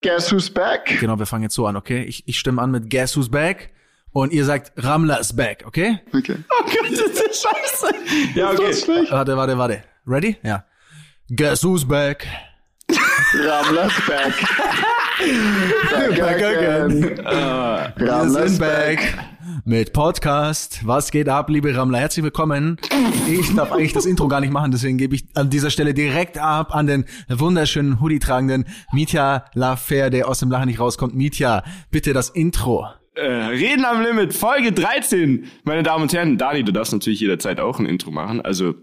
Guess who's back? Genau, wir fangen jetzt so an, okay? Ich, ich stimme an mit Guess who's back und ihr sagt Ramla is back, okay? Okay. Oh Gott, das ist scheiße. Ja, okay. Warte, warte, warte. Ready? Ja. Guess who's back? Ramlas back. back again. Wir Ramlas sind back mit Podcast. Was geht ab, liebe Rammler? Herzlich willkommen. Ich darf eigentlich das Intro gar nicht machen, deswegen gebe ich an dieser Stelle direkt ab an den wunderschönen Hoodie-tragenden Mitya Lafer, der aus dem Lachen nicht rauskommt. Mitya, bitte das Intro. Äh, Reden am Limit, Folge 13. Meine Damen und Herren, Dani, du darfst natürlich jederzeit auch ein Intro machen. Also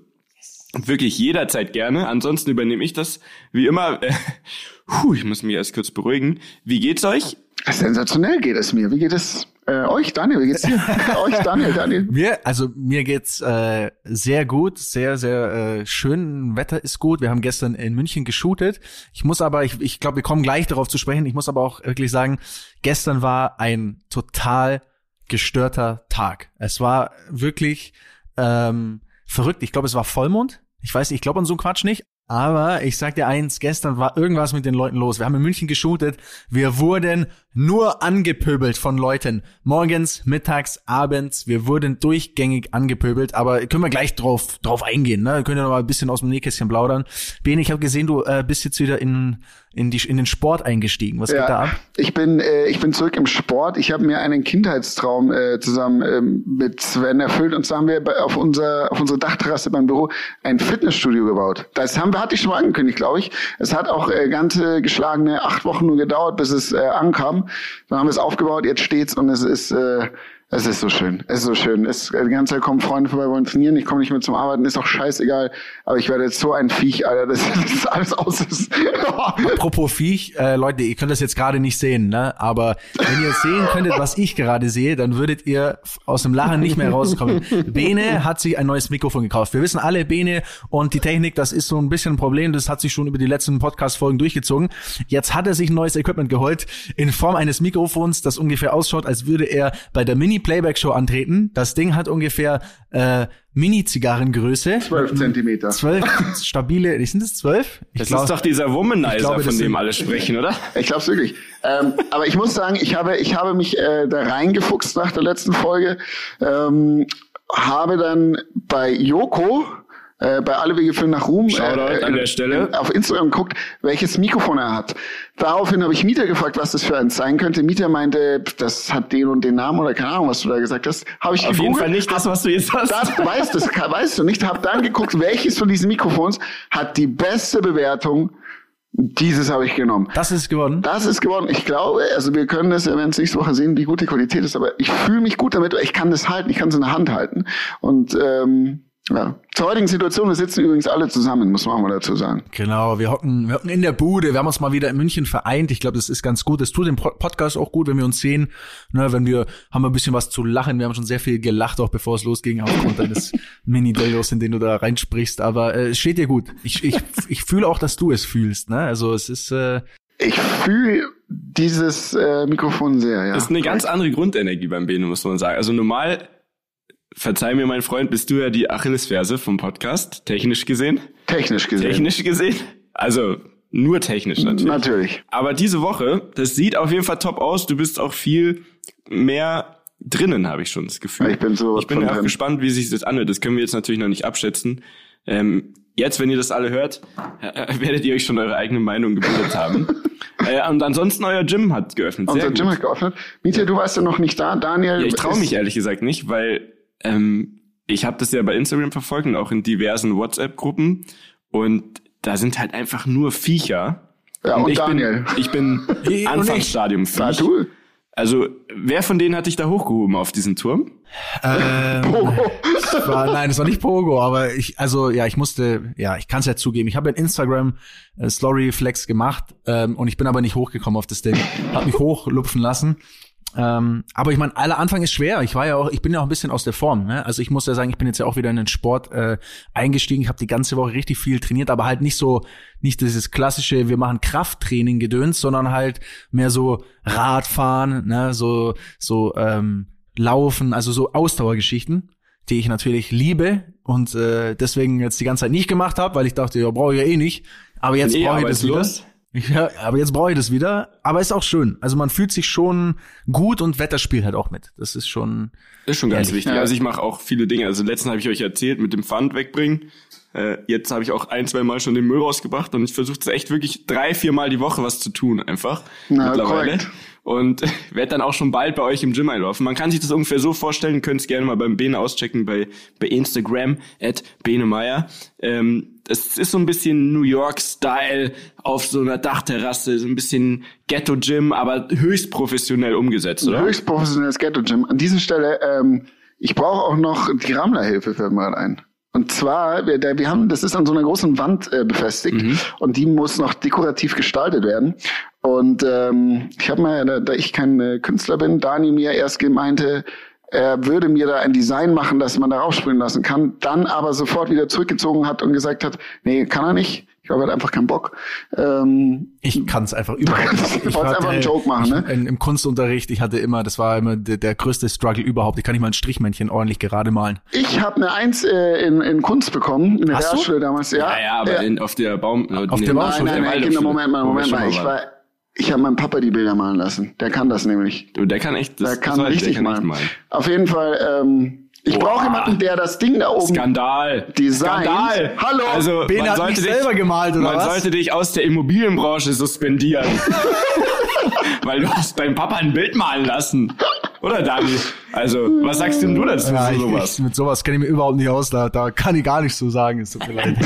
wirklich jederzeit gerne. Ansonsten übernehme ich das wie immer. Äh, puh, ich muss mich erst kurz beruhigen. Wie geht's euch? Sensationell geht es mir. Wie geht es äh, euch, Daniel? Wie geht's dir? euch, Daniel, Daniel. Mir, also mir geht's äh, sehr gut, sehr sehr äh, schön. Wetter ist gut. Wir haben gestern in München geshootet. Ich muss aber, ich, ich glaube, wir kommen gleich darauf zu sprechen. Ich muss aber auch wirklich sagen, gestern war ein total gestörter Tag. Es war wirklich ähm, verrückt. Ich glaube, es war Vollmond. Ich weiß, ich glaube an so einen Quatsch nicht. Aber ich sag dir eins, gestern war irgendwas mit den Leuten los. Wir haben in München geshootet. Wir wurden nur angepöbelt von Leuten. Morgens, mittags, abends. Wir wurden durchgängig angepöbelt. Aber können wir gleich drauf, drauf eingehen. Ne? Wir können ja noch mal ein bisschen aus dem Nähkästchen plaudern. Ben, ich habe gesehen, du äh, bist jetzt wieder in, in, die, in den Sport eingestiegen. Was geht da ab? Ich bin, äh, ich bin zurück im Sport. Ich habe mir einen Kindheitstraum äh, zusammen ähm, mit Sven erfüllt. Und zwar haben wir bei, auf, unser, auf unsere Dachterrasse beim Büro ein Fitnessstudio gebaut. Das haben wir, hatte ich schon mal angekündigt, glaube ich. Es hat auch äh, ganze geschlagene acht Wochen nur gedauert, bis es äh, ankam. Dann haben wir es aufgebaut, jetzt steht's und es ist, äh, es ist so schön. Es ist so schön. Es, die ganze Zeit kommen Freunde vorbei, wollen trainieren. Ich komme nicht mehr zum Arbeiten, ist auch scheißegal. Aber ich werde jetzt so ein Viech, Alter, dass das alles aus ist. Apropos Viech, äh, Leute, ihr könnt das jetzt gerade nicht sehen, ne? Aber wenn ihr sehen könntet, was ich gerade sehe, dann würdet ihr aus dem Lachen nicht mehr rauskommen. Bene hat sich ein neues Mikrofon gekauft. Wir wissen alle, Bene und die Technik, das ist so ein bisschen ein Problem. Das hat sich schon über die letzten Podcast-Folgen durchgezogen. Jetzt hat er sich ein neues Equipment geholt in Form eines Mikrofons, das ungefähr ausschaut, als würde er bei der Mini-Playback-Show antreten. Das Ding hat ungefähr äh, Mini-Zigarrengröße. 12 Zentimeter. Zwölf stabile, sind es zwölf? Ich Das glaub- ist doch dieser Womanizer, ich glaube, das von dem alle sprechen, oder? Ich glaube es wirklich. Ähm, aber ich muss sagen, ich habe, ich habe mich äh, da reingefuchst nach der letzten Folge. Ähm, habe dann bei Joko, äh, bei Alle Wege führen nach Ruhm, Shoutout an der Stelle. auf Instagram geguckt, welches Mikrofon er hat. Daraufhin habe ich Mieter gefragt, was das für eins sein könnte. Mieter meinte, das hat den und den Namen oder keine Ahnung, was du da gesagt hast. Habe ich Auf jeden gegoogelt, Fall nicht das, was du jetzt hast. das weißt, das weißt du nicht. Hab dann geguckt, welches von diesen Mikrofons hat die beste Bewertung. Dieses habe ich genommen. Das ist geworden. Das ist geworden. Ich glaube, also wir können das, wir werden es nächste Woche sehen, wie gut die Qualität ist, aber ich fühle mich gut damit. Ich kann das halten, ich kann es in der Hand halten. Und ähm, ja, zur heutigen Situation, wir sitzen übrigens alle zusammen, muss man auch mal dazu sagen. Genau, wir hocken, wir hocken in der Bude, wir haben uns mal wieder in München vereint. Ich glaube, das ist ganz gut. Das tut dem Pod- Podcast auch gut, wenn wir uns sehen. Ne, wenn wir haben wir ein bisschen was zu lachen. Wir haben schon sehr viel gelacht, auch bevor es losging, aufgrund deines Mini-Dildos, in den du da reinsprichst. Aber äh, es steht dir gut. Ich, ich, ich fühle auch, dass du es fühlst. Ne? Also es ist äh, Ich fühle dieses äh, Mikrofon sehr, ja. Das ist eine ganz andere Grundenergie beim Bene, muss man sagen. Also normal, verzeih mir mein Freund, bist du ja die Achillesferse vom Podcast, technisch gesehen. technisch gesehen. Technisch gesehen. Also nur technisch natürlich. Natürlich. Aber diese Woche, das sieht auf jeden Fall top aus. Du bist auch viel mehr drinnen, habe ich schon das Gefühl. Ich bin so Ich bin auch gespannt, wie sich das anhört. Das können wir jetzt natürlich noch nicht abschätzen. Ähm, jetzt, wenn ihr das alle hört, werdet ihr euch schon eure eigene Meinung gebildet haben. äh, und ansonsten euer Gym hat geöffnet. Unser. Gym hat geöffnet. Mietje, du warst ja noch nicht da. Daniel. Ja, ich traue mich ehrlich gesagt nicht, weil ähm, ich habe das ja bei Instagram verfolgt und auch in diversen WhatsApp-Gruppen und da sind halt einfach nur Viecher. Ja, und ich Daniel. bin, ich bin Und. Anfangsstadium War Viech. du? Also wer von denen hat dich da hochgehoben auf diesen Turm? ähm, Pogo. es war, nein, es war nicht Pogo, aber ich, also ja, ich musste, ja, ich kann es ja zugeben. Ich habe ein Instagram äh, Story Flex gemacht ähm, und ich bin aber nicht hochgekommen auf das Ding. Hab mich hochlupfen lassen. Ähm, aber ich meine, aller Anfang ist schwer. Ich war ja auch, ich bin ja auch ein bisschen aus der Form. Ne? Also ich muss ja sagen, ich bin jetzt ja auch wieder in den Sport äh, eingestiegen. Ich habe die ganze Woche richtig viel trainiert, aber halt nicht so, nicht dieses klassische, wir machen Krafttraining gedöns, sondern halt mehr so Radfahren, ne? so so ähm, Laufen, also so Ausdauergeschichten, die ich natürlich liebe und äh, deswegen jetzt die ganze Zeit nicht gemacht habe, weil ich dachte, ja brauche ich ja eh nicht. Aber jetzt Eh brauche ich das wieder. arbeitslos? Ja, aber jetzt brauche ich das wieder. Aber ist auch schön. Also man fühlt sich schon gut und Wetter spielt halt auch mit. Das ist schon. Ist schon ganz Ehrlich, wichtig. ja. Also ich mache auch viele Dinge. Also letztens habe ich euch erzählt mit dem Pfand wegbringen. Äh, jetzt habe ich auch ein, zwei Mal schon den Müll rausgebracht und ich versuche echt wirklich drei, vier Mal die Woche was zu tun einfach Na, mittlerweile. korrekt. Und werde dann auch schon bald bei euch im Gym einlaufen. Man kann sich das ungefähr so vorstellen, könnt es gerne mal beim Bene auschecken bei, bei Instagram, at Benemeier. Ähm, es ist so ein bisschen New York-Style auf so einer Dachterrasse, so ein bisschen Ghetto-Gym, aber höchst professionell umgesetzt, oder? Höchst professionelles Ghetto-Gym. An dieser Stelle, ähm, ich brauche auch noch die Rammlerhilfe, fällt mir gerade ein. Und zwar, wir, wir haben, das ist an so einer großen Wand äh, befestigt und die muss noch dekorativ gestaltet werden. Und ähm, ich habe mal, da, da ich kein äh, Künstler bin, Dani mir erst gemeinte, er würde mir da ein Design machen, das man da raufspringen lassen kann, dann aber sofort wieder zurückgezogen hat und gesagt hat, nee, kann er nicht. Ich habe halt einfach keinen Bock. Ähm, Ich kann es einfach überhaupt nicht. Du Ich wolltest einfach einen Joke machen, ne? in, Im Kunstunterricht, ich hatte immer, das war immer der, der größte Struggle überhaupt. Ich kann nicht mal ein Strichmännchen ordentlich gerade malen. Ich habe eine Eins äh, in, in Kunst bekommen, in der Hast du? Realschule damals. Ja, Ja, ja, aber ja. in, auf der Baum... Auf der Baumschule, Nein, nein, nein, Kinder, Moment mal, Moment mal. Ich, war, ich habe meinem Papa die Bilder malen lassen. Der kann das nämlich. Du, der kann echt... Das, Der kann das richtig der kann echt malen. Auf jeden Fall, ähm, ich brauche jemanden, der das Ding da oben. Skandal. Designs. Skandal. Hallo. Also, man hat sollte dich, selber gemalt, oder Man was? sollte dich aus der Immobilienbranche suspendieren. Weil du hast deinem Papa ein Bild malen lassen. Oder, Dani? Also, was sagst denn du dazu Ja, zu ich, sowas? ich, mit sowas kenne ich mir überhaupt nicht aus. Da, da kann ich gar nichts so sagen. Es tut mir leid.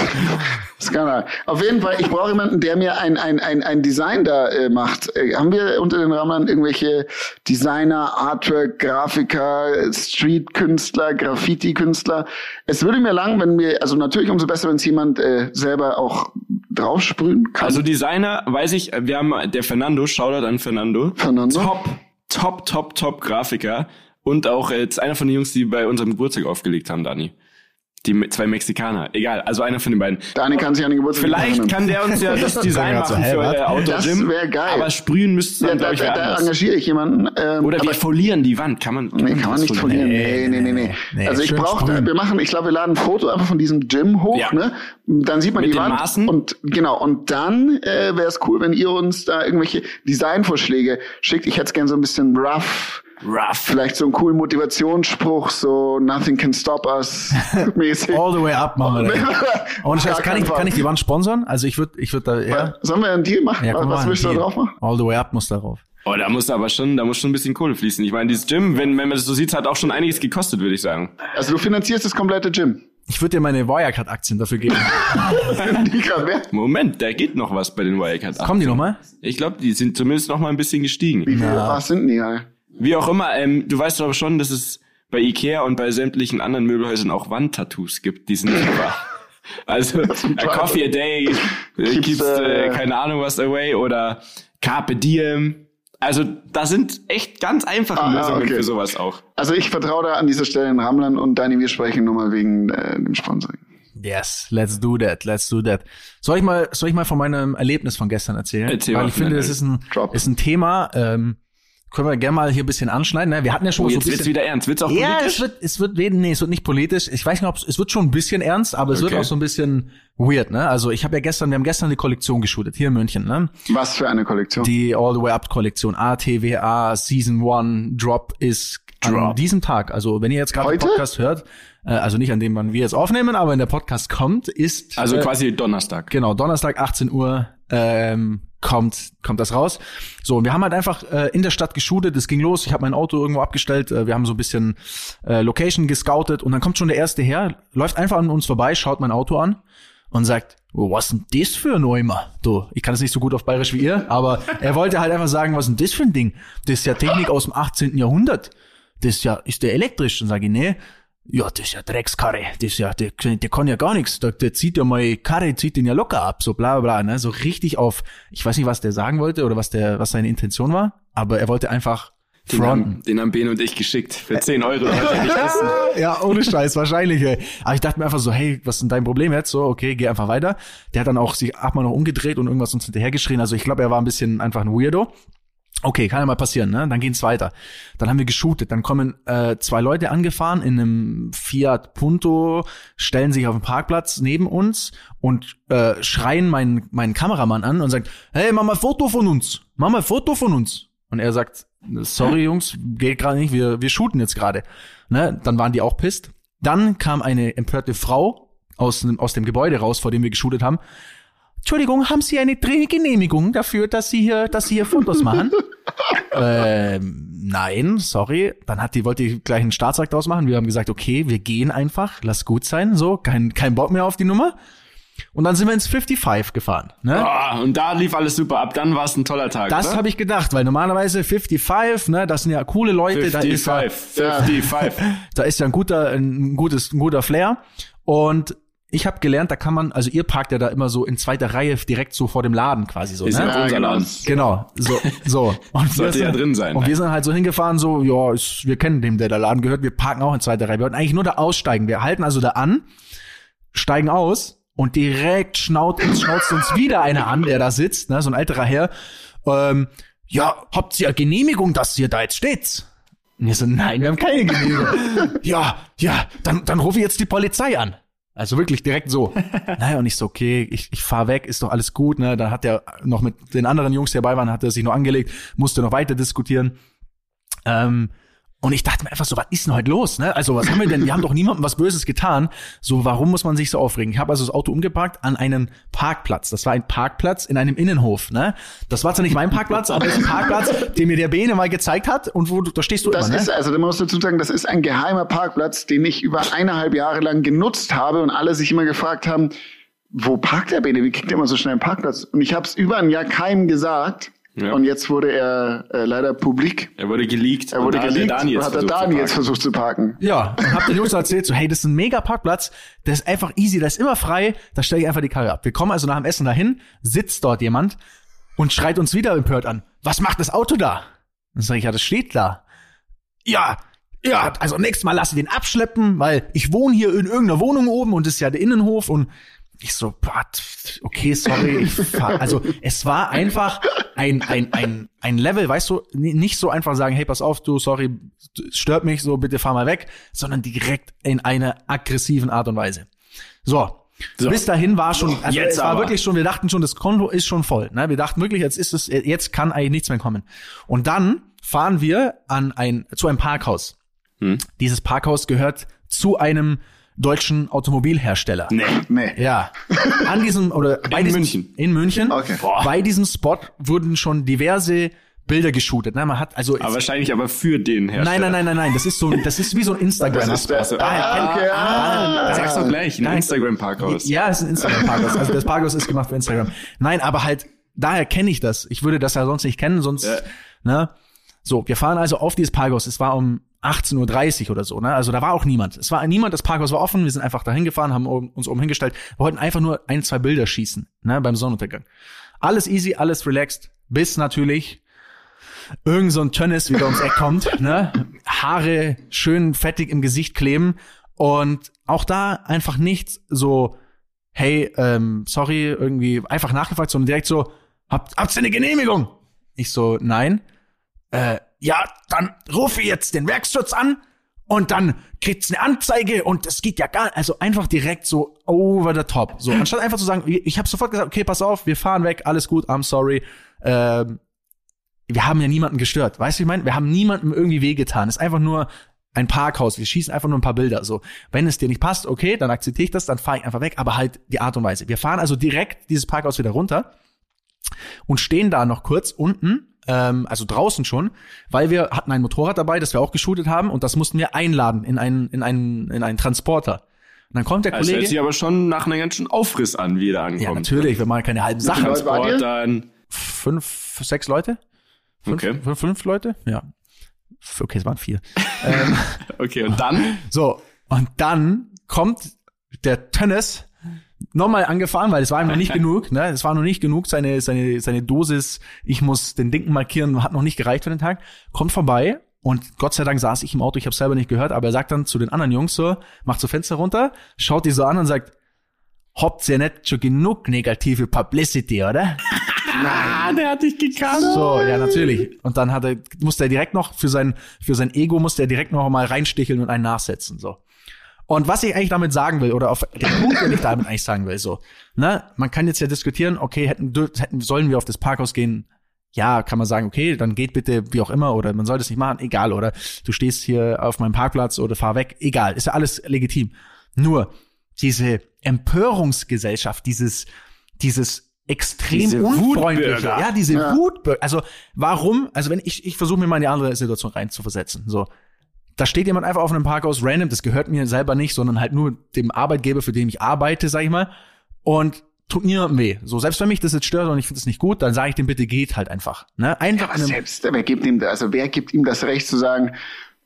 Skandal. Auf jeden Fall, ich brauche jemanden, der mir ein, ein, ein, ein Design da äh, macht. Äh, haben wir unter den Rammlern irgendwelche Designer, Artwork, Grafiker, Street-Künstler, Graffiti-Künstler? Es würde mir lang, wenn wir, also natürlich umso besser, wenn es jemand äh, selber auch draufsprühen kann. Also Designer, weiß ich, wir haben der Fernando, Shoutout an Fernando. Fernando. Top, top, top, top Grafiker. Und auch äh, jetzt einer von den Jungs, die bei unserem Geburtstag aufgelegt haben, Dani. Die zwei Mexikaner. Egal, also einer von den beiden. Dani kann sich an den Geburtstag Vielleicht erinnern. kann der uns ja das Design Ja, so, machen für euer Outdoor-Gym. Das wär geil. Aber sprühen müsste ja, dann, da, glaube ich, da, da engagiere ich jemanden. Ähm, Oder wir folieren die Wand. Kann man, Nee, kann man nicht das verlieren. Nee, nee, nee, nee. Nee, also ich brauche, wir machen, ich glaube, wir laden ein Foto einfach von diesem Gym hoch, Ja. ne? Dann sieht man Mit die den Wand. Maßen? Und genau, und dann äh, wäre es cool, wenn ihr uns da irgendwelche Designvorschläge schickt. Ich hätte es gerne so ein bisschen rough. Rough. Vielleicht so einen coolen Motivationsspruch, so Nothing can stop us mäßig. All the way up machen wir das. Ohne Scheiß, kann ich, kann ich die Wand sponsern? Also ich würde, ich würde da, ja. Sollen wir einen Deal machen? ja Was willst du da drauf machen? All the way up muss da drauf. Oh, da muss aber schon, da muss schon ein bisschen Kohle fließen. Ich meine, dieses Gym, wenn, wenn man das so sieht, hat auch schon einiges gekostet, würde ich sagen. Also du finanzierst das komplette Gym. Ich würde dir meine Wirecard-Aktien dafür geben. Die grad wert. Moment, da geht noch was bei den Wirecard. Kommen die nochmal? Ich glaube, die sind zumindest noch mal ein bisschen gestiegen. Wie viel was sind die? Ja? Wie auch immer, ähm, du weißt aber schon, dass es bei Ikea und bei sämtlichen anderen Möbelhäusern auch Wandtattoos gibt, die sind super. Also, a Coffee a Day, äh, Keeps, keeps, äh, äh, keine Ahnung was away oder Carpe Diem. Also, da sind echt ganz einfache Ah, Lösungen okay. für sowas auch. Also ich vertraue da an dieser Stelle den Rammlern und Dani, wir sprechen nur mal wegen äh, dem Sponsoring. Yes, let's do that, let's do that. Soll ich mal, soll ich mal von meinem Erlebnis von gestern erzählen? Erzähl Weil ich finde, das ist ein, Drop. ist ein Thema, ähm, können wir gerne mal hier ein bisschen anschneiden. Ne? Wir hatten ja schon Oh, so jetzt wird's bisschen. wieder ernst. Wird's auch Ja, politisch? es wird, es wird, nee, es wird nicht politisch. Ich weiß nicht, ob es, es wird schon ein bisschen ernst, aber es wird Okay. auch so ein bisschen weird, ne? Also ich habe ja gestern, wir haben gestern eine Kollektion geshootet, hier in München, ne? Was für eine Kollektion. Die All the Way Up Kollektion, ATWA Season One Drop ist an diesem Tag. Also wenn ihr jetzt gerade den? Podcast hört, äh, also nicht an dem, wann wir jetzt aufnehmen, aber wenn der Podcast kommt, ist Also äh, quasi Donnerstag. Genau, Donnerstag 18 Uhr ähm, kommt kommt das raus. So, und wir haben halt einfach äh, in der Stadt geshootet, es ging los, ich habe mein Auto irgendwo abgestellt, äh, wir haben so ein bisschen äh, Location gescoutet und dann kommt schon der erste her, läuft einfach an uns vorbei, schaut mein Auto an und sagt, was denn das für ein Neumer? Du, ich kann es nicht so gut auf Bayerisch wie ihr, aber er wollte halt einfach sagen, was denn das für ein Ding? Das ist ja Technik aus dem 18. Jahrhundert. Das ist ja, ist der elektrisch? Dann sage ich, nee, ja, das ist ja Dreckskarre. Das ist ja, der, der kann ja gar nichts. Der, der zieht ja mal Karre, zieht den ja locker ab, so bla bla bla, ne? So richtig auf, ich weiß nicht, was der sagen wollte oder was der, was seine Intention war, aber er wollte einfach Den fronten. haben, den haben Ben und ich geschickt. Für 10 Euro. Ja, ohne Scheiß, wahrscheinlich. Ey. Aber ich dachte mir einfach so, hey, was ist denn dein Problem jetzt? So, okay, geh einfach weiter. Der hat dann auch sich achtmal noch umgedreht und irgendwas uns hinterhergeschrien. Also ich glaube, er war ein bisschen einfach ein Weirdo. Okay, kann ja mal passieren, ne? Dann geht's weiter. Dann haben wir geshootet. Dann kommen äh, zwei Leute angefahren in einem Fiat Punto, stellen sich auf den Parkplatz neben uns und äh, schreien meinen meinen Kameramann an und sagen: Hey, mach mal ein Foto von uns, mach mal ein Foto von uns. Und er sagt: Sorry Jungs, geht gerade nicht, wir wir shooten jetzt gerade. Ne? Dann waren die auch pisst. Dann kam eine empörte Frau aus aus dem Gebäude raus, vor dem wir geshootet haben. Entschuldigung, haben Sie eine Drehgenehmigung dafür, dass Sie hier, dass Sie hier Fotos machen? ähm, nein, sorry. Dann hat die, wollte die gleich einen Staatsakt draus machen. Wir haben gesagt, okay, wir gehen einfach, lass gut sein, so, kein, kein Bock mehr auf die Nummer. Und dann sind wir ins 55 gefahren. Ne? Ah, und da lief alles super ab. Dann war es ein toller Tag. Das oder? habe ich gedacht, weil normalerweise 55, ne, das sind ja coole Leute, da ist ja, 55, 55. da ist ja ein guter, ein gutes, ein guter Flair. Und ich habe gelernt, da kann man, also ihr parkt ja da immer so in zweiter Reihe direkt so vor dem Laden quasi so, Ist ne? ja unser genau. Laden. Genau, so, so. Und Sollte wir ja sind, drin sein, Und ne? wir sind halt so hingefahren, so, ja, ist, wir kennen dem, der der Laden gehört, wir parken auch in zweiter Reihe. Wir wollten eigentlich nur da aussteigen. Wir halten also da an, steigen aus und direkt schnaut, schnauzt uns wieder einer an, der da sitzt, ne, so ein älterer Herr. Ähm, ja, habt ihr Genehmigung, dass ihr da jetzt steht? Und wir so, nein, wir haben keine Genehmigung. ja, ja, dann, dann rufe ich jetzt die Polizei an. Also wirklich direkt so. naja, und ich so, okay, ich, ich fahr weg, ist doch alles gut, ne? Dann hat er noch mit den anderen Jungs, die dabei waren, hat er sich noch angelegt, musste noch weiter diskutieren. Ähm, und ich dachte mir einfach so, was ist denn heute los? Ne? Also was haben wir denn? Wir haben doch niemandem was Böses getan. So, warum muss man sich so aufregen? Ich habe also das Auto umgeparkt an einen Parkplatz. Das war ein Parkplatz in einem Innenhof. Ne? Das war zwar nicht mein Parkplatz, aber das ist ein Parkplatz, den mir der Bene mal gezeigt hat und wo du, da stehst du Das immer. Ne? ist, also da muss ich dazu sagen, das ist ein geheimer Parkplatz, den ich über eineinhalb Jahre lang genutzt habe und alle sich immer gefragt haben, wo parkt der Bene? Wie kriegt er immer so schnell einen Parkplatz? Und ich habe es über ein Jahr keinem gesagt. Ja. Und jetzt wurde er äh, leider publik. Er wurde geleakt. Er wurde hat geleakt Dani und jetzt hat zu Dani jetzt parken. versucht zu parken. Ja, und hab den Jungs erzählt, so, hey, das ist ein mega Parkplatz, der ist einfach easy, der ist immer frei, da stelle ich einfach die Karre ab. Wir kommen also nach dem Essen dahin, sitzt dort jemand und schreit uns wieder empört an. Was macht das Auto da? Dann sage ich, ja, das steht da. Ja, ja, also nächstes Mal lass ich den abschleppen, weil ich wohne hier in irgendeiner Wohnung oben und das ist ja der Innenhof und ich so, okay, sorry, ich fahr, also es war einfach ein, ein, ein, ein Level, weißt du, nicht so einfach sagen, hey, pass auf, du, sorry, stört mich, so bitte fahr mal weg, sondern direkt in einer aggressiven Art und Weise. So. So. Bis dahin war schon, also Jetzt es war aber. wirklich schon, wir dachten schon, das Konto ist schon voll. Ne? Wir dachten wirklich, jetzt ist es, jetzt kann eigentlich nichts mehr kommen. Und dann fahren wir an ein, zu einem Parkhaus. Hm. Dieses Parkhaus gehört zu einem deutschen Automobilhersteller. Nee. Nee. Ja. An diesem, oder bei In diesem, München. In München. Okay. Boah. Bei diesem Spot wurden schon diverse Bilder geshootet. Ne? Man hat, also, Aber wahrscheinlich aber für den Hersteller. nein, nein, nein, nein, nein, das ist so, das ist wie so ein Instagram. Das ist der- Daher ah, okay, ah, Sag's doch gleich, ein Nein. Instagram-Parkhaus. Ja, es ist ein Instagram-Parkhaus. Also das Parkhaus ist gemacht für Instagram. Nein, aber halt, daher kenne ich das. Ich würde das ja sonst nicht kennen, sonst, Ja. ne? So, wir fahren also auf dieses Parkhaus. Es war um 18.30 Uhr oder so, ne? Also da war auch niemand. Es war niemand, das Parkhaus war offen, wir sind einfach dahin gefahren, haben uns oben hingestellt. Wir wollten einfach nur ein, zwei Bilder schießen, ne? Beim Sonnenuntergang. Alles easy, alles relaxed, bis natürlich irgend so ein Tönnis wieder ums Eck kommt, ne? Haare schön fettig im Gesicht kleben und auch da einfach nicht so, hey, ähm, sorry, irgendwie einfach nachgefragt, sondern direkt so, habt, habt ihr eine Genehmigung? Ich so, nein. Äh, ja, dann rufe ich jetzt den Werkschutz an und dann kriegt's eine Anzeige und das geht ja gar also einfach direkt so over the top. So, anstatt einfach zu sagen, ich habe sofort gesagt, okay, pass auf, wir fahren weg, alles gut, I'm sorry. Ähm, wir haben ja niemanden gestört. Weißt du, wie ich meine? Wir haben niemandem irgendwie wehgetan. Es ist einfach nur ein Parkhaus. Wir schießen einfach nur ein paar Bilder. So, wenn es dir nicht passt, okay, dann akzeptiere ich das, dann fahre ich einfach weg, aber halt die Art und Weise. Wir fahren also direkt dieses Parkhaus wieder runter und stehen da noch kurz unten, ähm, also draußen schon, weil wir hatten ein Motorrad dabei, das wir auch geshootet haben und das mussten wir einladen in einen, in einen, in einen Transporter. Und dann kommt der Das hört Kollege. sich aber schon nach einem ganz schönen Aufriss an, wie er da ankommt. ja, natürlich, wir machen keine halben Sachen. Leute wart ihr? Transport, dann, Fünf, sechs Leute? Fünf, Okay. fünf, fünf Leute? Ja. Okay, es waren vier. ähm, okay, und dann, so, und dann kommt der Tönnes nochmal angefahren, weil es war ihm noch nicht genug, ne? Es war noch nicht genug, seine, seine, seine Dosis, ich muss den Dinken markieren, hat noch nicht gereicht für den Tag, kommt vorbei und Gott sei Dank saß ich im Auto, ich habe selber nicht gehört, aber er sagt dann zu den anderen Jungs so, macht so Fenster runter, schaut die so an und sagt, habt ihr nicht schon genug negative Publicity, oder? Ah, der hat dich gekannt. So, ja, natürlich. Und dann hat er, musste er direkt noch für sein, für sein Ego musste er direkt noch mal reinsticheln und einen nachsetzen, so. Und was ich eigentlich damit sagen will, oder auf den Punkt, den ich damit eigentlich sagen will, so, ne, man kann jetzt ja diskutieren, okay, hätten, hätten, sollen wir auf das Parkhaus gehen? Ja, kann man sagen, okay, dann geht bitte wie auch immer, oder man soll das nicht machen, egal, oder du stehst hier auf meinem Parkplatz oder fahr weg, egal, ist ja alles legitim. Nur, diese Empörungsgesellschaft, dieses, dieses extrem Diese unfreundliche, Wutbürger. ja, diese Ja. Wutbürger. Also warum? Also wenn ich ich versuche mir mal in die andere Situation reinzuversetzen. So, da steht jemand einfach auf einem Parkhaus random. Das gehört mir selber nicht, sondern halt nur dem Arbeitgeber, für den ich arbeite, sag ich mal. Und tut niemandem weh. So selbst wenn mich das jetzt stört und ich finde es nicht gut, dann sage ich dem bitte geht halt einfach. Ne, einfach einem, selbst, wer gibt ihm, also wer gibt ihm das Recht zu sagen,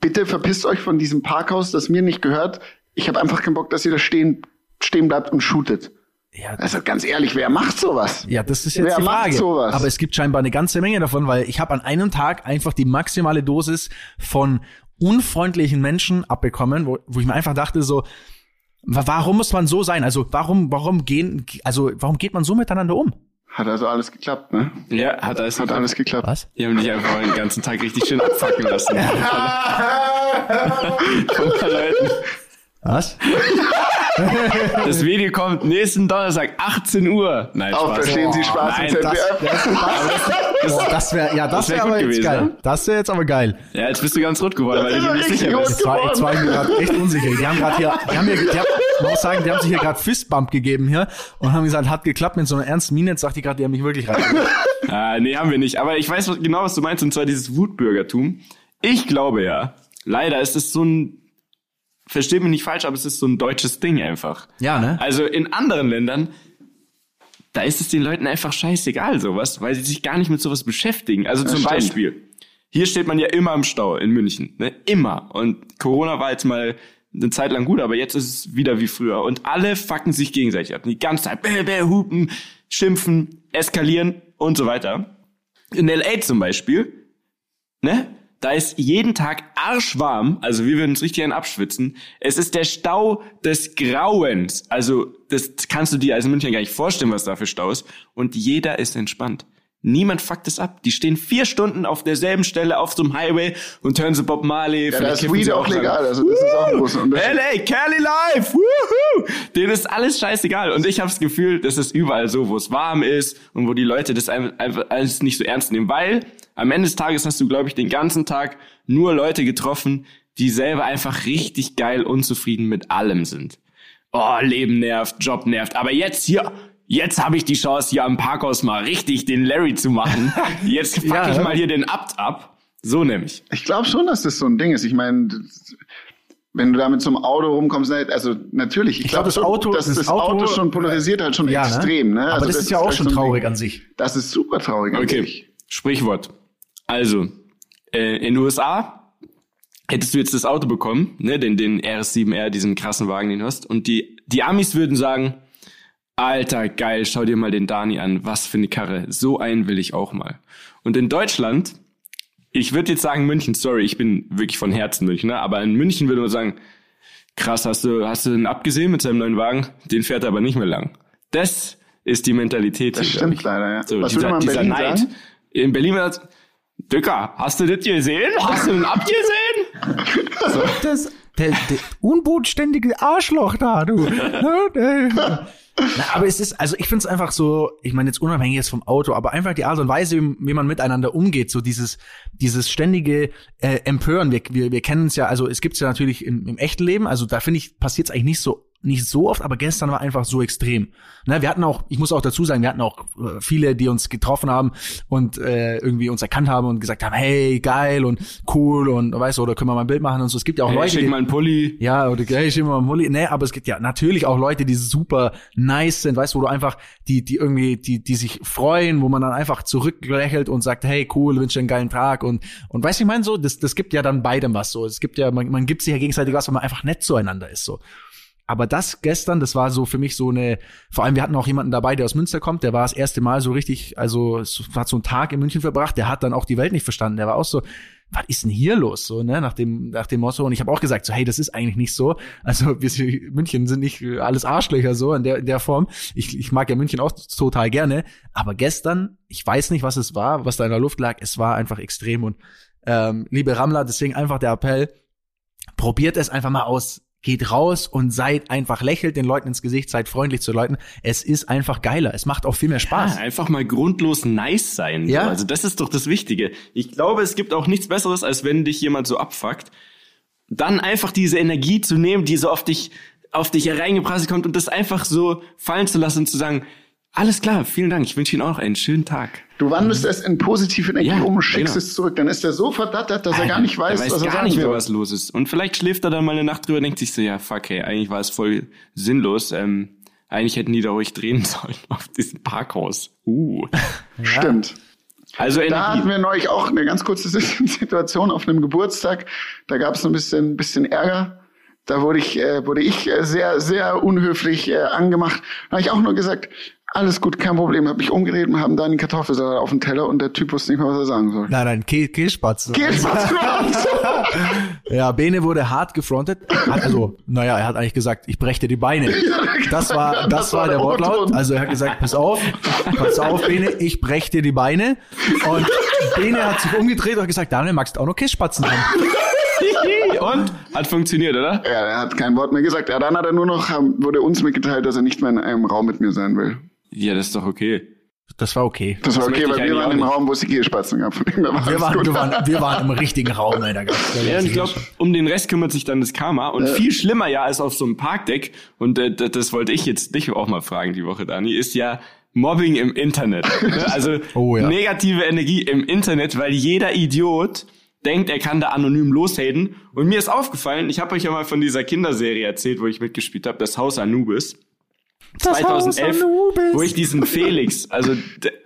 bitte verpisst euch von diesem Parkhaus, das mir nicht gehört. Ich habe einfach keinen Bock, dass ihr da stehen, stehen bleibt und shootet. ja, Also ganz ehrlich, wer macht sowas? Ja, das ist jetzt Wer die macht Frage. sowas? Aber es gibt scheinbar eine ganze Menge davon, weil ich habe an einem Tag einfach die maximale Dosis von unfreundlichen Menschen abbekommen, wo, wo ich mir einfach dachte so, wa- warum muss man so sein? Also warum, warum gehen, also warum geht man so miteinander um? Hat also alles geklappt, ne? Ja, hat alles Hat alles geklappt. Was? Die haben dich einfach den ganzen Tag richtig schön abfacken lassen. Von Leuten. Was? Das Video kommt nächsten Donnerstag, 18 Uhr. Nein, Auch Spaß. verstehen Sie Spaß Nein, im Das, ZDF. das, oh, das wäre, ja, das Das wär wäre gut aber jetzt gewesen, geil. ne? Das wäre jetzt aber geil. Ja, jetzt bist du ganz rot geworden, weil Das du nicht sicher bist. Jetzt war, jetzt war ich mir gerade echt unsicher. Die haben gerade hier, die haben hier, die haben, man muss sagen, die haben sich hier gerade Fistbump gegeben hier und haben gesagt, hat geklappt mit so einer ernsten Miene. Jetzt sagt die gerade, die haben mich wirklich rein. Ah, nee, haben wir nicht. Aber ich weiß was- genau, was du meinst, und zwar dieses Wutbürgertum. Ich glaube ja, leider ist es so ein, versteht mich nicht falsch, aber es ist so ein deutsches Ding einfach. Ja, ne? Also in anderen Ländern, da ist es den Leuten einfach scheißegal, sowas, weil sie sich gar nicht mit sowas beschäftigen. Also zum stimmt. Beispiel, hier steht man ja immer im Stau in München, ne? Immer. Und Corona war jetzt mal eine Zeit lang gut, aber jetzt ist es wieder wie früher. Und alle fucken sich gegenseitig ab. Die ganze Zeit bäh, bäh, hupen, schimpfen, eskalieren und so weiter. In L.A. zum Beispiel, ne? Da ist jeden Tag arschwarm, also wir würden uns richtig einen abschwitzen. Es ist der Stau des Grauens. Also das kannst du dir als Münchner gar nicht vorstellen, was da für Stau ist. Und jeder ist entspannt. Niemand fuckt es ab. Die stehen vier Stunden auf derselben Stelle auf so einem Highway und hören so Bob Marley. Ja, vielleicht da ist Weed sie auch legal, also das ist auch ein großer Unterschied. LA, Cali Life, woohoo! Denen ist alles scheißegal. Und ich habe das Gefühl, das ist überall so, wo es warm ist und wo die Leute das einfach alles nicht so ernst nehmen. Weil am Ende des Tages hast du, glaube ich, den ganzen Tag nur Leute getroffen, die selber einfach richtig geil unzufrieden mit allem sind. Oh, Leben nervt, Job nervt. Aber jetzt hier, jetzt habe ich die Chance, hier am Parkhaus mal richtig den Larry zu machen. Jetzt fuck Ja, ich mal hier den Abt ab. So nämlich. Ich glaube schon, dass das so ein Ding ist. Ich meine, das- wenn du da mit so einem Auto rumkommst, ne, also natürlich, ich, Ich glaub, glaube das Auto- dass das das, Auto, Auto- schon polarisiert halt schon Ja, ne? extrem. Ne? Aber Also das, ist ja auch echt schon traurig an sich. Das ist super traurig. an Okay, sich. Sprichwort. Also, äh, in den USA hättest du jetzt das Auto bekommen, ne, den, den RS7R, diesen krassen Wagen, den du hast, und die, die Amis würden sagen, Alter, geil, schau dir mal den Dani an, was für eine Karre, so einen will ich auch mal. Und in Deutschland, ich würde jetzt sagen München, sorry, ich bin wirklich von Herzen Münchner, aber in München würde man sagen, krass, hast du, hast du den abgesehen mit seinem neuen Wagen? Den fährt er aber nicht mehr lang. Das ist die Mentalität. Das hier, stimmt leider, ja. So, Was dieser, man in dieser Berlin Neid. sagen? In Berlin Dicker, hast du das gesehen? Hast du den abgesehen? Das, der, der unbodenständige Arschloch da, du. Ne, Na, aber es ist, also ich finde es einfach so, ich meine jetzt unabhängig jetzt vom Auto, aber einfach die Art und Weise, wie, wie man miteinander umgeht, so dieses, dieses ständige äh, Empören. Wir, wir, wir kennen es ja, also es gibt's ja natürlich im, im echten Leben, also da finde ich, passiert es eigentlich nicht so nicht so oft, aber gestern war einfach so extrem. Ne, wir hatten auch, ich muss auch dazu sagen, wir hatten auch äh, viele, die uns getroffen haben und äh, irgendwie uns erkannt haben und gesagt haben, hey, geil und cool und weißt du, oder können wir mal ein Bild machen und so. Es gibt ja auch Hey, Leute, schick die, mal einen Pulli. ja, oder hey, schick mal Mulli. Nee, aber es gibt ja natürlich auch Leute, die super nice sind, weißt du, wo du einfach, die, die irgendwie, die, die sich freuen, wo man dann einfach zurücklächelt und sagt, hey, cool, wünsche dir einen geilen Tag und, und weißt du, ich meine so, das, das gibt ja dann beidem was so. Es gibt ja, man, man gibt sich ja gegenseitig was, wenn man einfach nett zueinander ist, so. Aber das gestern, das war so für mich so eine, vor allem wir hatten auch jemanden dabei, der aus Münster kommt, der war das erste Mal so richtig, also hat so einen Tag in München verbracht, der hat dann auch die Welt nicht verstanden. Der war auch so, was ist denn hier los? So, ne, nach dem, nach dem Motto. Und ich habe auch gesagt, so, hey, das ist eigentlich nicht so. Also wir München sind nicht alles Arschlöcher so in der, in der Form. Ich, ich mag ja München auch total gerne. Aber gestern, ich weiß nicht, was es war, was da in der Luft lag, es war einfach extrem. Und ähm, liebe Rammler, deswegen einfach der Appell, probiert es einfach mal aus geht raus und seid einfach lächelt den Leuten ins Gesicht, seid freundlich zu Leuten. Es ist einfach geiler. Es macht auch viel mehr Spaß. Ja, einfach mal grundlos nice sein. Ja. So. Also das ist doch das Wichtige. Ich glaube, es gibt auch nichts Besseres, als wenn dich jemand so abfuckt. Dann einfach diese Energie zu nehmen, die so auf dich, auf dich hereingeprasselt kommt und das einfach so fallen zu lassen und zu sagen, alles klar, vielen Dank. Ich wünsche Ihnen auch noch einen schönen Tag. Du wandelst es in positive Energie ja, um, schickst genau. es zurück. Dann ist er so verdattert, dass er gar nicht weiß, er weiß was er gar nicht mehr, was los ist. Und vielleicht schläft er dann mal eine Nacht drüber und denkt sich so, ja, fuck, hey, eigentlich war es voll sinnlos. Ähm, eigentlich hätten die da ruhig drehen sollen auf diesem Parkhaus. Uh. ja. Stimmt. Also Energie. Da hatten wir neulich auch eine ganz kurze Situation auf einem Geburtstag. Da gab es ein bisschen, bisschen Ärger. Da wurde ich, äh, wurde ich äh, sehr, sehr unhöflich äh, angemacht. Da habe ich auch nur gesagt, alles gut, kein Problem. Hab mich umgedreht und haben dann die Kartoffelsalat auf dem Teller und der Typ wusste nicht mehr, was er sagen soll. Nein, nein, Kehl Kehlspatz. Kehlspatz. ja, Bene wurde hart gefrontet. Hat also, naja, er hat eigentlich gesagt, ich breche dir die Beine. Das war, das, das war der Wortlaut. Also er hat gesagt, pass auf, pass auf, Bene, ich breche dir die Beine. Und Bene hat sich umgedreht und gesagt, Daniel, magst du auch noch Kässpatzen haben? Und? Hat funktioniert, oder? Ja, er hat kein Wort mehr gesagt. Ja, dann hat er nur noch, wurde uns mitgeteilt, dass er nicht mehr in einem Raum mit mir sein will. Ja, das ist doch okay. Das war okay. Das, war okay, weil wir waren im Raum, wo es die Gehspatzen gab. wir, waren, wir, waren, wir waren im richtigen Raum, gab's Ja, und ich glaube, um den Rest kümmert sich dann das Karma. Und ja. viel schlimmer ja als auf so einem Parkdeck, und äh, das wollte ich jetzt dich auch mal fragen die Woche, Dani, ist ja Mobbing im Internet. Ne? also oh, ja. negative Energie im Internet, weil jeder Idiot denkt, er kann da anonym loshaten. Und mir ist aufgefallen, ich habe euch ja mal von dieser Kinderserie erzählt, wo ich mitgespielt habe, das Haus Anubis. 2011, wo ich diesen Felix, also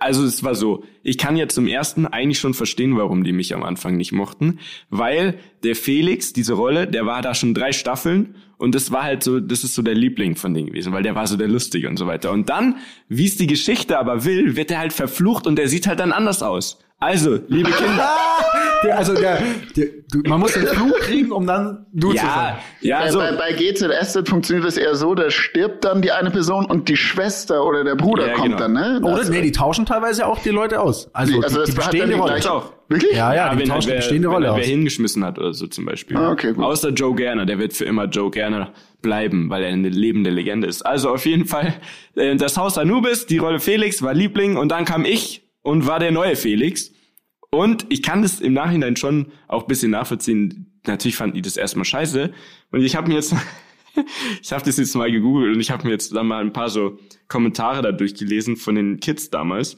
also es war so, ich kann ja zum ersten eigentlich schon verstehen, warum die mich am Anfang nicht mochten, weil der Felix, diese Rolle, der war da schon drei Staffeln und das war halt so, das ist so der Liebling von denen gewesen, weil der war so der Lustige und so weiter. Und dann, wie es die Geschichte aber will, wird er halt verflucht und der sieht halt dann anders aus. Also, liebe Kinder. der, also der, der, du, man muss den Flug kriegen, um dann du ja, zu sein. Ja, also, bei, bei GZS funktioniert das eher so, da stirbt dann die eine Person und die Schwester oder der Bruder ja, kommt genau. dann, ne? Das oder nee, die tauschen teilweise auch die Leute aus. Also, also die, die bestehende Rolle. Auch. Wirklich? Ja, ja, die wenn, tauschen wer, die bestehende Rolle wenn, aus. Wer hingeschmissen hat oder so zum Beispiel. Ah, okay, gut. Außer Joe Gerner, der wird für immer Joe Gerner bleiben, weil er eine lebende Legende ist. Also auf jeden Fall, äh, das Haus Anubis, die Rolle Felix war Liebling und dann kam ich und war der neue Felix. Und ich kann das im Nachhinein schon auch bisschen nachvollziehen. Natürlich fanden die das erstmal scheiße. Und ich habe mir jetzt, ich habe das jetzt mal gegoogelt und ich habe mir jetzt dann mal ein paar so Kommentare da durchgelesen von den Kids damals.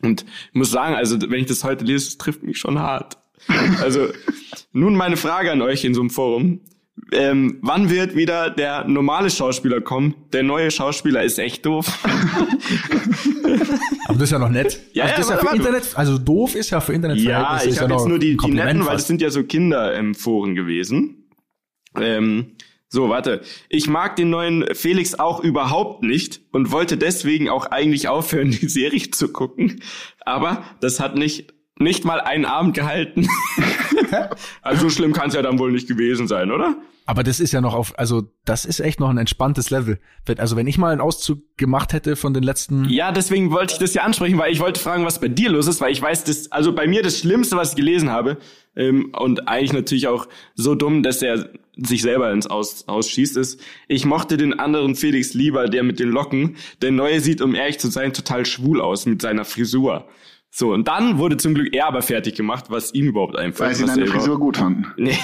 Und ich muss sagen, also wenn ich das heute lese, es trifft mich schon hart. Also nun meine Frage an euch in so einem Forum ähm, wann wird wieder der normale Schauspieler kommen? Der neue Schauspieler ist echt doof. aber das ist ja noch nett. Ja, also das ja, ist ja für Internet, also doof ist ja für Internet. Ja, ich habe ja jetzt nur die, die netten, weil das sind ja so Kinderforen gewesen. Ähm, so, warte. Ich mag den neuen Felix auch überhaupt nicht und wollte deswegen auch eigentlich aufhören, die Serie zu gucken. Aber das hat nicht nicht mal einen Abend gehalten. also so schlimm kann es ja dann wohl nicht gewesen sein, oder? Aber das ist ja noch auf, also das ist echt noch ein entspanntes Level. Also wenn ich mal einen Auszug gemacht hätte von den letzten. Ja, deswegen wollte ich das ja ansprechen, weil ich wollte fragen, was bei dir los ist, weil ich weiß, das, also bei mir das Schlimmste, was ich gelesen habe, ähm, und eigentlich natürlich auch so dumm, dass er sich selber ins Aus, Ausschießt, ist, ich mochte den anderen Felix lieber, der mit den Locken. Der neue sieht, um ehrlich zu sein, total schwul aus mit seiner Frisur. So, und dann wurde zum Glück er aber fertig gemacht, was ihm überhaupt einfällt. Weil sie deine Frisur gut fanden. Nee,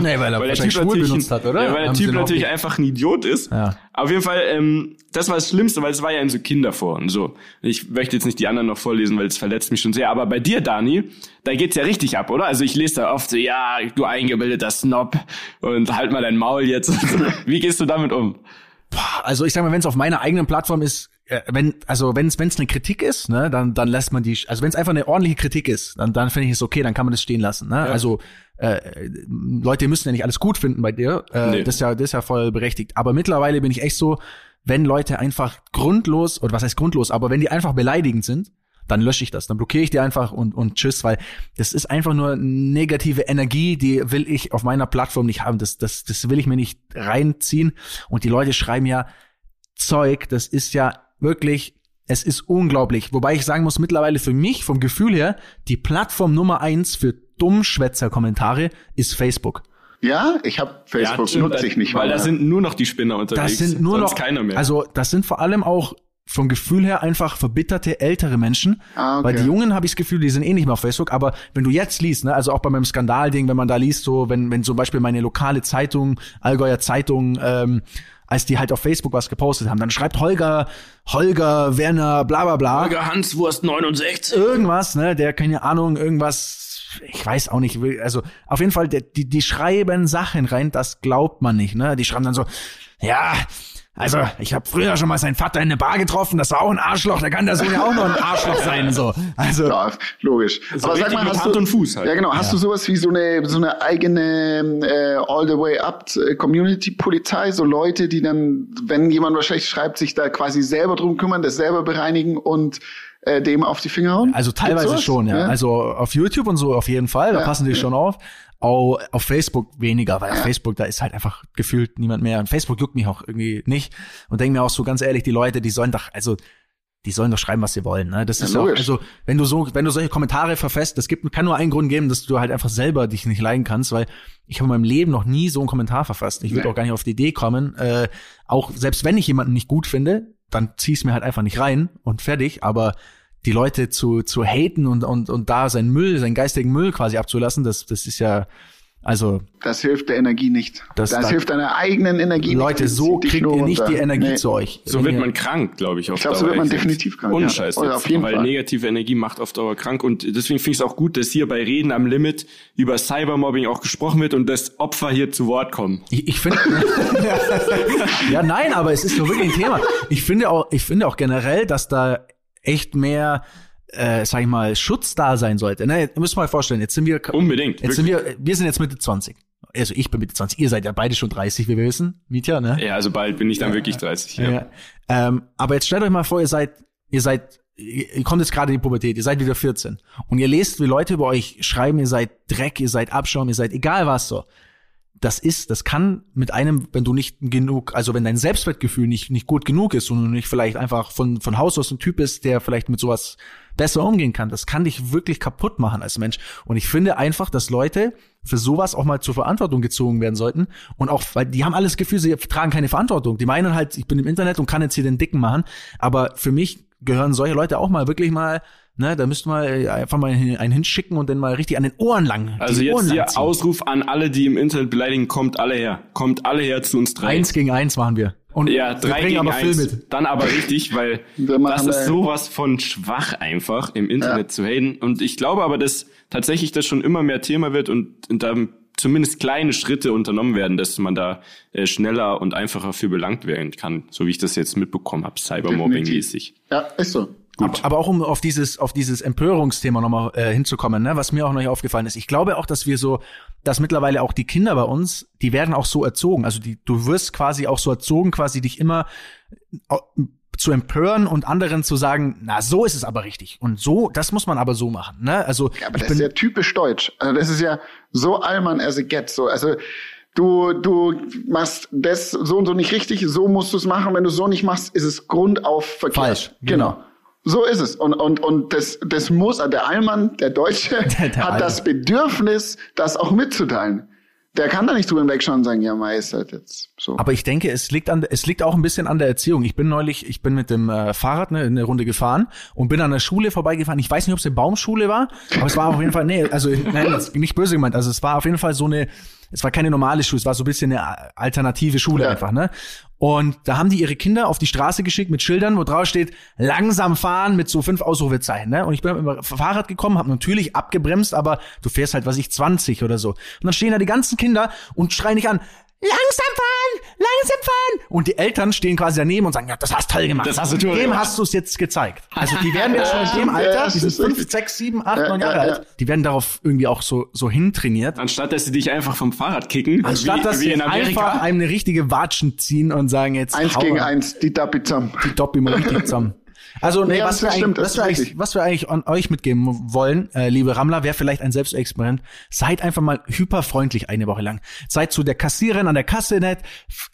nee weil er weil der Typ schwul benutzt hat, oder? Ja, weil der Typ natürlich einfach ein Idiot ist. Ja. Auf jeden Fall, ähm, das war das Schlimmste, weil es war ja in so Kinderforen. So, ich möchte jetzt nicht die anderen noch vorlesen, weil es verletzt mich schon sehr. Aber bei dir, Dani, da geht's ja richtig ab, oder? Also ich lese da oft so, ja, du eingebildeter Snob und halt mal dein Maul jetzt. Wie gehst du damit um? Also ich sag mal, wenn es auf meiner eigenen Plattform ist, wenn also wenn es wenn es eine Kritik ist, ne, dann dann lässt man die also wenn es einfach eine ordentliche Kritik ist, dann dann finde ich es okay, dann kann man das stehen lassen, ne? Ja. Also äh, Leute müssen ja nicht alles gut finden bei dir. Äh, Nee. das, ist ja, das ist ja voll berechtigt. Aber mittlerweile bin ich echt so, wenn Leute einfach grundlos, oder was heißt grundlos, aber wenn die einfach beleidigend sind, dann lösche ich das, dann blockiere ich die einfach und, und tschüss, weil das ist einfach nur negative Energie, die will ich auf meiner Plattform nicht haben. Das, das, das will ich mir nicht reinziehen. Und die Leute schreiben ja Zeug, das ist ja wirklich, es ist unglaublich. Wobei ich sagen muss, mittlerweile für mich, vom Gefühl her, die Plattform Nummer eins für Dummschwätzer-Kommentare ist Facebook. Ja, ich habe Facebook stimmt, nutze ich nicht Weil mal. da sind nur noch die Spinner unterwegs. Das sind nur sonst noch, keiner mehr. also das sind vor allem auch vom Gefühl her einfach verbitterte ältere Menschen. Ah, okay. Weil die Jungen habe ich das Gefühl, die sind eh nicht mehr auf Facebook. Aber wenn du jetzt liest, ne, also auch bei meinem Skandalding, wenn man da liest, so wenn wenn zum Beispiel meine lokale Zeitung, Allgäuer Zeitung, ähm, als die halt auf Facebook was gepostet haben, dann schreibt Holger, Holger, Werner, bla bla bla. Holger Hanswurst 69. Irgendwas, ne, der keine Ahnung, irgendwas, ich weiß auch nicht, also auf jeden Fall, die, die schreiben Sachen rein, das glaubt man nicht, ne? Die schreiben dann so, ja, also ich habe früher schon mal seinen Vater in eine Bar getroffen, das war auch ein Arschloch, da kann der Sohn ja auch noch ein Arschloch sein, so. Also Ja, logisch. Aber sag mal, hast Hand du, und Fuß halt. Ja, genau. Hast du sowas wie so eine, so eine eigene äh, All the way up äh, Community-Polizei? So Leute, die dann, wenn jemand was schlecht schreibt, sich da quasi selber drum kümmern, das selber bereinigen und äh, dem auf die Finger hauen? Also teilweise schon, ja. Also auf YouTube und so auf jeden Fall, da Ja, passen die ja. schon auf. Auch auf Facebook weniger, weil auf Facebook, da ist halt einfach gefühlt niemand mehr. Und Facebook juckt mich auch irgendwie nicht. Und denke mir auch so ganz ehrlich, die Leute, die sollen doch, also die sollen doch schreiben, was sie wollen. Ne? Das Ja, ist logisch. also wenn du so, wenn du solche Kommentare verfasst, das gibt, kann nur einen Grund geben, dass du halt einfach selber dich nicht leiden kannst, weil ich habe in meinem Leben noch nie so einen Kommentar verfasst. Ich würde Nee. auch gar nicht auf die Idee kommen. Äh, auch selbst wenn ich jemanden nicht gut finde, dann zieh ich mir halt einfach nicht rein und fertig. Aber die Leute zu, zu haten und, und, und da seinen Müll, seinen geistigen Müll quasi abzulassen, das, das ist ja, also Das hilft der Energie nicht. Das- Das, da- hilft deiner eigenen Energie Leute, nicht. so Zieht dich kriegt nur ihr nicht die Energie Nee. zu euch. So wird man krank, glaube ich. Auf Ich glaub, so wird man definitiv krank, Ohne ja. Scheiß Oder jetzt. auf jeden Weil Fall. negative Energie macht auf Dauer krank. Und deswegen finde ich es auch gut, dass hier bei Reden am Limit über Cybermobbing auch gesprochen wird und dass Opfer hier zu Wort kommen. Ich, ich finde, ja, nein, aber es ist so wirklich ein Thema. Ich finde auch, ich finde auch generell, dass da echt mehr, äh, sag ich mal, Schutz da sein sollte. Ne, ihr müsst mal vorstellen, jetzt sind wir, Unbedingt. jetzt sind wir, wir sind jetzt Mitte 20. Also ich bin Mitte 20, ihr seid ja beide schon 30, wie wir wissen, Mietja, ne? Ja, also bald bin ich dann wirklich 30. Ja. Ja. Ähm, aber jetzt stellt euch mal vor, ihr seid, ihr seid, ihr ihr kommt jetzt gerade in die Pubertät, ihr seid wieder 14 und ihr lest, wie Leute über euch schreiben, ihr seid Dreck, ihr seid Abschaum, ihr seid egal was so. Das ist, das kann mit einem, wenn du nicht genug, also wenn dein Selbstwertgefühl nicht, nicht gut genug ist und du nicht vielleicht einfach von, von Haus aus ein Typ bist, der vielleicht mit sowas besser umgehen kann, das kann dich wirklich kaputt machen als Mensch. Und ich finde einfach, dass Leute für sowas auch mal zur Verantwortung gezogen werden sollten. Und auch, weil die haben alles Gefühl, sie tragen keine Verantwortung. Die meinen halt, ich bin im Internet und kann jetzt hier den Dicken machen. Aber für mich gehören solche Leute auch mal wirklich mal, ne, da müssten wir einfach mal einen hinschicken und dann mal richtig an den Ohren lang. Also die jetzt Ohren hier. Ausruf an alle, die im Internet beleidigen, kommt alle her. Kommt alle her zu uns drei. Eins gegen eins machen wir. Und ja, wir drei bringen gegen aber eins. Mit. Dann aber richtig, weil das ist sowas von schwach einfach im Internet Ja. zu haten. Und ich glaube aber, dass tatsächlich das schon immer mehr Thema wird und, und da zumindest kleine Schritte unternommen werden, dass man da äh, schneller und einfacher für belangt werden kann, so wie ich das jetzt mitbekommen habe, Cybermobbing-mäßig. Ja, ist so. Aber, aber auch um auf dieses auf dieses Empörungsthema nochmal äh, hinzukommen, ne, was mir auch noch nicht aufgefallen ist. Ich glaube auch, dass wir so, dass mittlerweile auch die Kinder bei uns, die werden auch so erzogen. Also die, du wirst quasi auch so erzogen, quasi dich immer au- zu empören und anderen zu sagen, na so ist es aber richtig und so, das muss man aber so machen. Ne? Also Ja, aber ich das bin ist ja typisch deutsch. Also das ist ja so Allmann as it gets. So, also du, du machst das so und so nicht richtig, so musst du es machen. Wenn du es so nicht machst, ist es grundauf verkehrt. Falsch, Genau. genau. So ist es. Und, und, und das, das muss, der Allmann, der Deutsche, Der- der hat Allmann. das Bedürfnis, das auch mitzuteilen. Der kann da nicht drüber wegschauen und sagen, ja, Mai ist halt jetzt so. Aber ich denke, es liegt an, es liegt auch ein bisschen an der Erziehung. Ich bin neulich, ich bin mit dem äh, Fahrrad ne, eine Runde gefahren und bin an der Schule vorbeigefahren. Ich weiß nicht, ob es eine Baumschule war, aber es war auf jeden Fall, nee, also nein, nicht böse gemeint. Also es war auf jeden Fall so eine, es war keine normale Schule, es war so ein bisschen eine alternative Schule Ja. einfach, ne? Und da haben die ihre Kinder auf die Straße geschickt mit Schildern, wo drauf steht, langsam fahren mit so fünf Ausrufezeichen, ne? Und ich bin mit dem Fahrrad gekommen, habe natürlich abgebremst, aber du fährst halt, was ich, 20 oder so. Und dann stehen da die ganzen Kinder und schreien dich an, langsam fahren, langsam fahren. Und die Eltern stehen quasi daneben und sagen, ja, das hast du toll gemacht. Das hast du toll Dem gemacht. hast du es jetzt gezeigt. Also die werden ja schon in dem Alter, die sind das ist fünf, sechs, sieben, acht, neun Jahre ja, ja. alt, die werden darauf irgendwie auch so, so hintrainiert. Anstatt dass sie dich einfach vom Fahrrad kicken, Anstatt wie, dass wie sie in einfach Amerika. einem eine richtige Watschen ziehen und sagen jetzt Eins hau gegen eins, die Dappi zusammen. die Doppi mal richtig zusammen. Also, nee, Ja, was, wir eigentlich, stimmt, was, wir eigentlich, was wir eigentlich an euch mitgeben wollen, äh, liebe Rammler, wäre vielleicht ein Selbstexperiment. Seid einfach mal hyperfreundlich eine Woche lang. Seid zu der Kassiererin an der Kasse nett.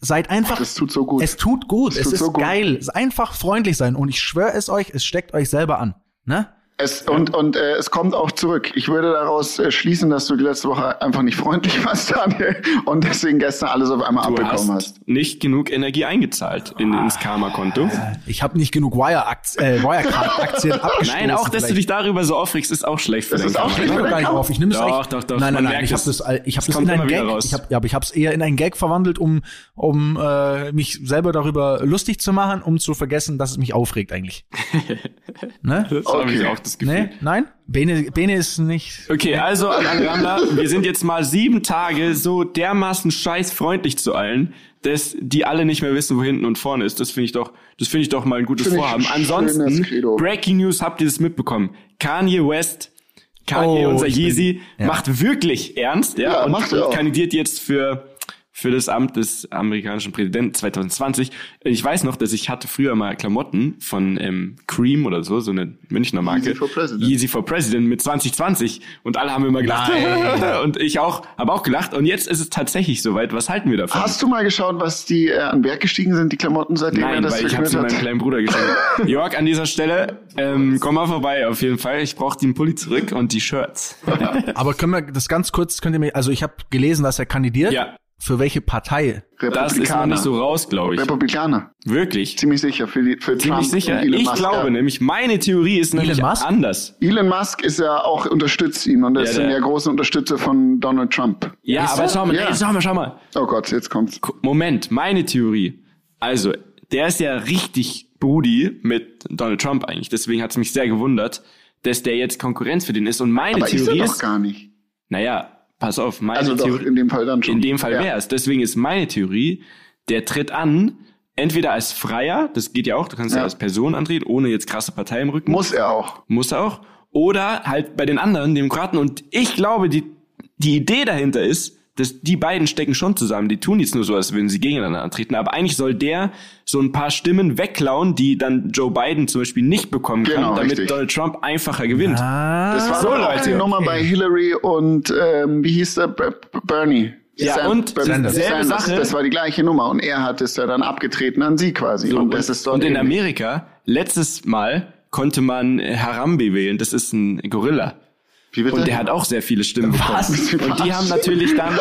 Seid einfach. Das tut so gut. Es tut gut. Das es tut ist so gut. geil. Es einfach freundlich sein. Und ich schwöre es euch, es steckt euch selber an. Ne? Es, und und äh, es kommt auch zurück. Ich würde daraus äh, schließen, dass du die letzte Woche einfach nicht freundlich warst, Daniel, und deswegen gestern alles auf einmal Du abbekommen hast hast. nicht genug Energie eingezahlt in, ins Karma-Konto. Ich habe nicht genug Wire-Aktien äh, Wirecard-Aktien abgestoßen. Nein, auch, dass du vielleicht. dich darüber so aufregst, ist auch schlecht für Das ist auch schlecht. Ich nehme gar nicht auf. Ich nehme es Doch, eigentlich. doch, doch, Nein, nein, nein. Ich habe es. das, ich habe Es das in einen Gag. raus. Ich habe, ja, aber ich habe es eher in einen Gag verwandelt, um, um äh, mich selber darüber lustig zu machen, um zu vergessen, dass es mich aufregt eigentlich. ne? Das habe ich Okay. Das Gefühl. Nee, nein. Bene, Bene ist nicht. Okay, also an alle Rammler, wir sind jetzt mal sieben Tage so dermaßen scheiß freundlich zu allen, dass die alle nicht mehr wissen, wo hinten und vorne ist. Das finde ich doch, das finde ich doch mal ein gutes Finde ich Vorhaben. Ansonsten. Breaking News, habt ihr das mitbekommen? Kanye West, Kanye, Oh, unser ich bin- Yeezy, ja. macht wirklich ernst, ja, Ja, und, macht er und kandidiert jetzt für für das Amt des amerikanischen Präsidenten 2020. Ich weiß noch, dass ich hatte früher mal Klamotten von ähm, Cream oder so, so eine Münchner Marke. Yeezy for President. Yeezy for President mit 2020 und alle haben immer gelacht. und ich auch, habe auch gelacht und jetzt ist es tatsächlich soweit. Was halten wir davon? Hast du mal geschaut, was die äh, an Wert gestiegen sind, die Klamotten, seitdem er Nein, das weil ich habe sie meinem kleinen Bruder geschenkt. Jörg, an dieser Stelle, ähm, komm mal vorbei auf jeden Fall. Ich brauche den Pulli zurück und die Shirts. Aber können wir das ganz kurz, könnt ihr mir, also ich habe gelesen, dass er kandidiert. Ja. Für welche Partei? Das ist noch nicht so raus, glaube ich. Republikaner. Wirklich. Ziemlich sicher für, die, für Ziemlich Trump sicher. Elon Ich Musk, glaube ja. nämlich, meine Theorie ist nämlich Musk? anders. Elon Musk ist ja auch unterstützt ihn und er Ja, ist der- ein ja großer Unterstützer von Donald Trump. Ja, Ist aber er? schau mal, Ja. nee, schau mal, schau mal. Oh Gott, jetzt kommt's. Moment, meine Theorie. Also, der ist ja richtig Brudi mit Donald Trump eigentlich. Deswegen hat es mich sehr gewundert, dass der jetzt Konkurrenz für den ist. Und meine Aber ist er Theorie doch ist, gar nicht. naja, pass auf, meine Also doch, Theorie. in dem Fall dann schon. In dem Fall Ja. wäre es. Deswegen ist meine Theorie, der tritt an, entweder als Freier, das geht ja auch, du kannst ja, Ja. als Person antreten, ohne jetzt krasse Partei im Rücken. Muss er auch. Muss er auch. Oder halt bei den anderen Demokraten. Und ich glaube, die, die Idee dahinter ist, dass die beiden stecken schon zusammen. Die tun jetzt nur so, als würden sie gegeneinander antreten. Aber eigentlich soll der so ein paar Stimmen wegklauen, die dann Joe Biden zum Beispiel nicht bekommen kann, Genau, damit richtig. Donald Trump einfacher gewinnt. Ah, Das war so, Leute, die Nummer okay. bei Hillary und ähm, wie hieß der? B B Bernie. Ja, und Ber- Sanders. selbe Sache. Das war die gleiche Nummer und er hat es ja dann abgetreten an sie quasi. So, und das ist dort und in ähnlich. Amerika, letztes Mal konnte man Harambe wählen. Das ist ein Gorilla. Wie bitte? Und der hat auch sehr viele Stimmen Was? bekommen. Und die Was? haben natürlich dann.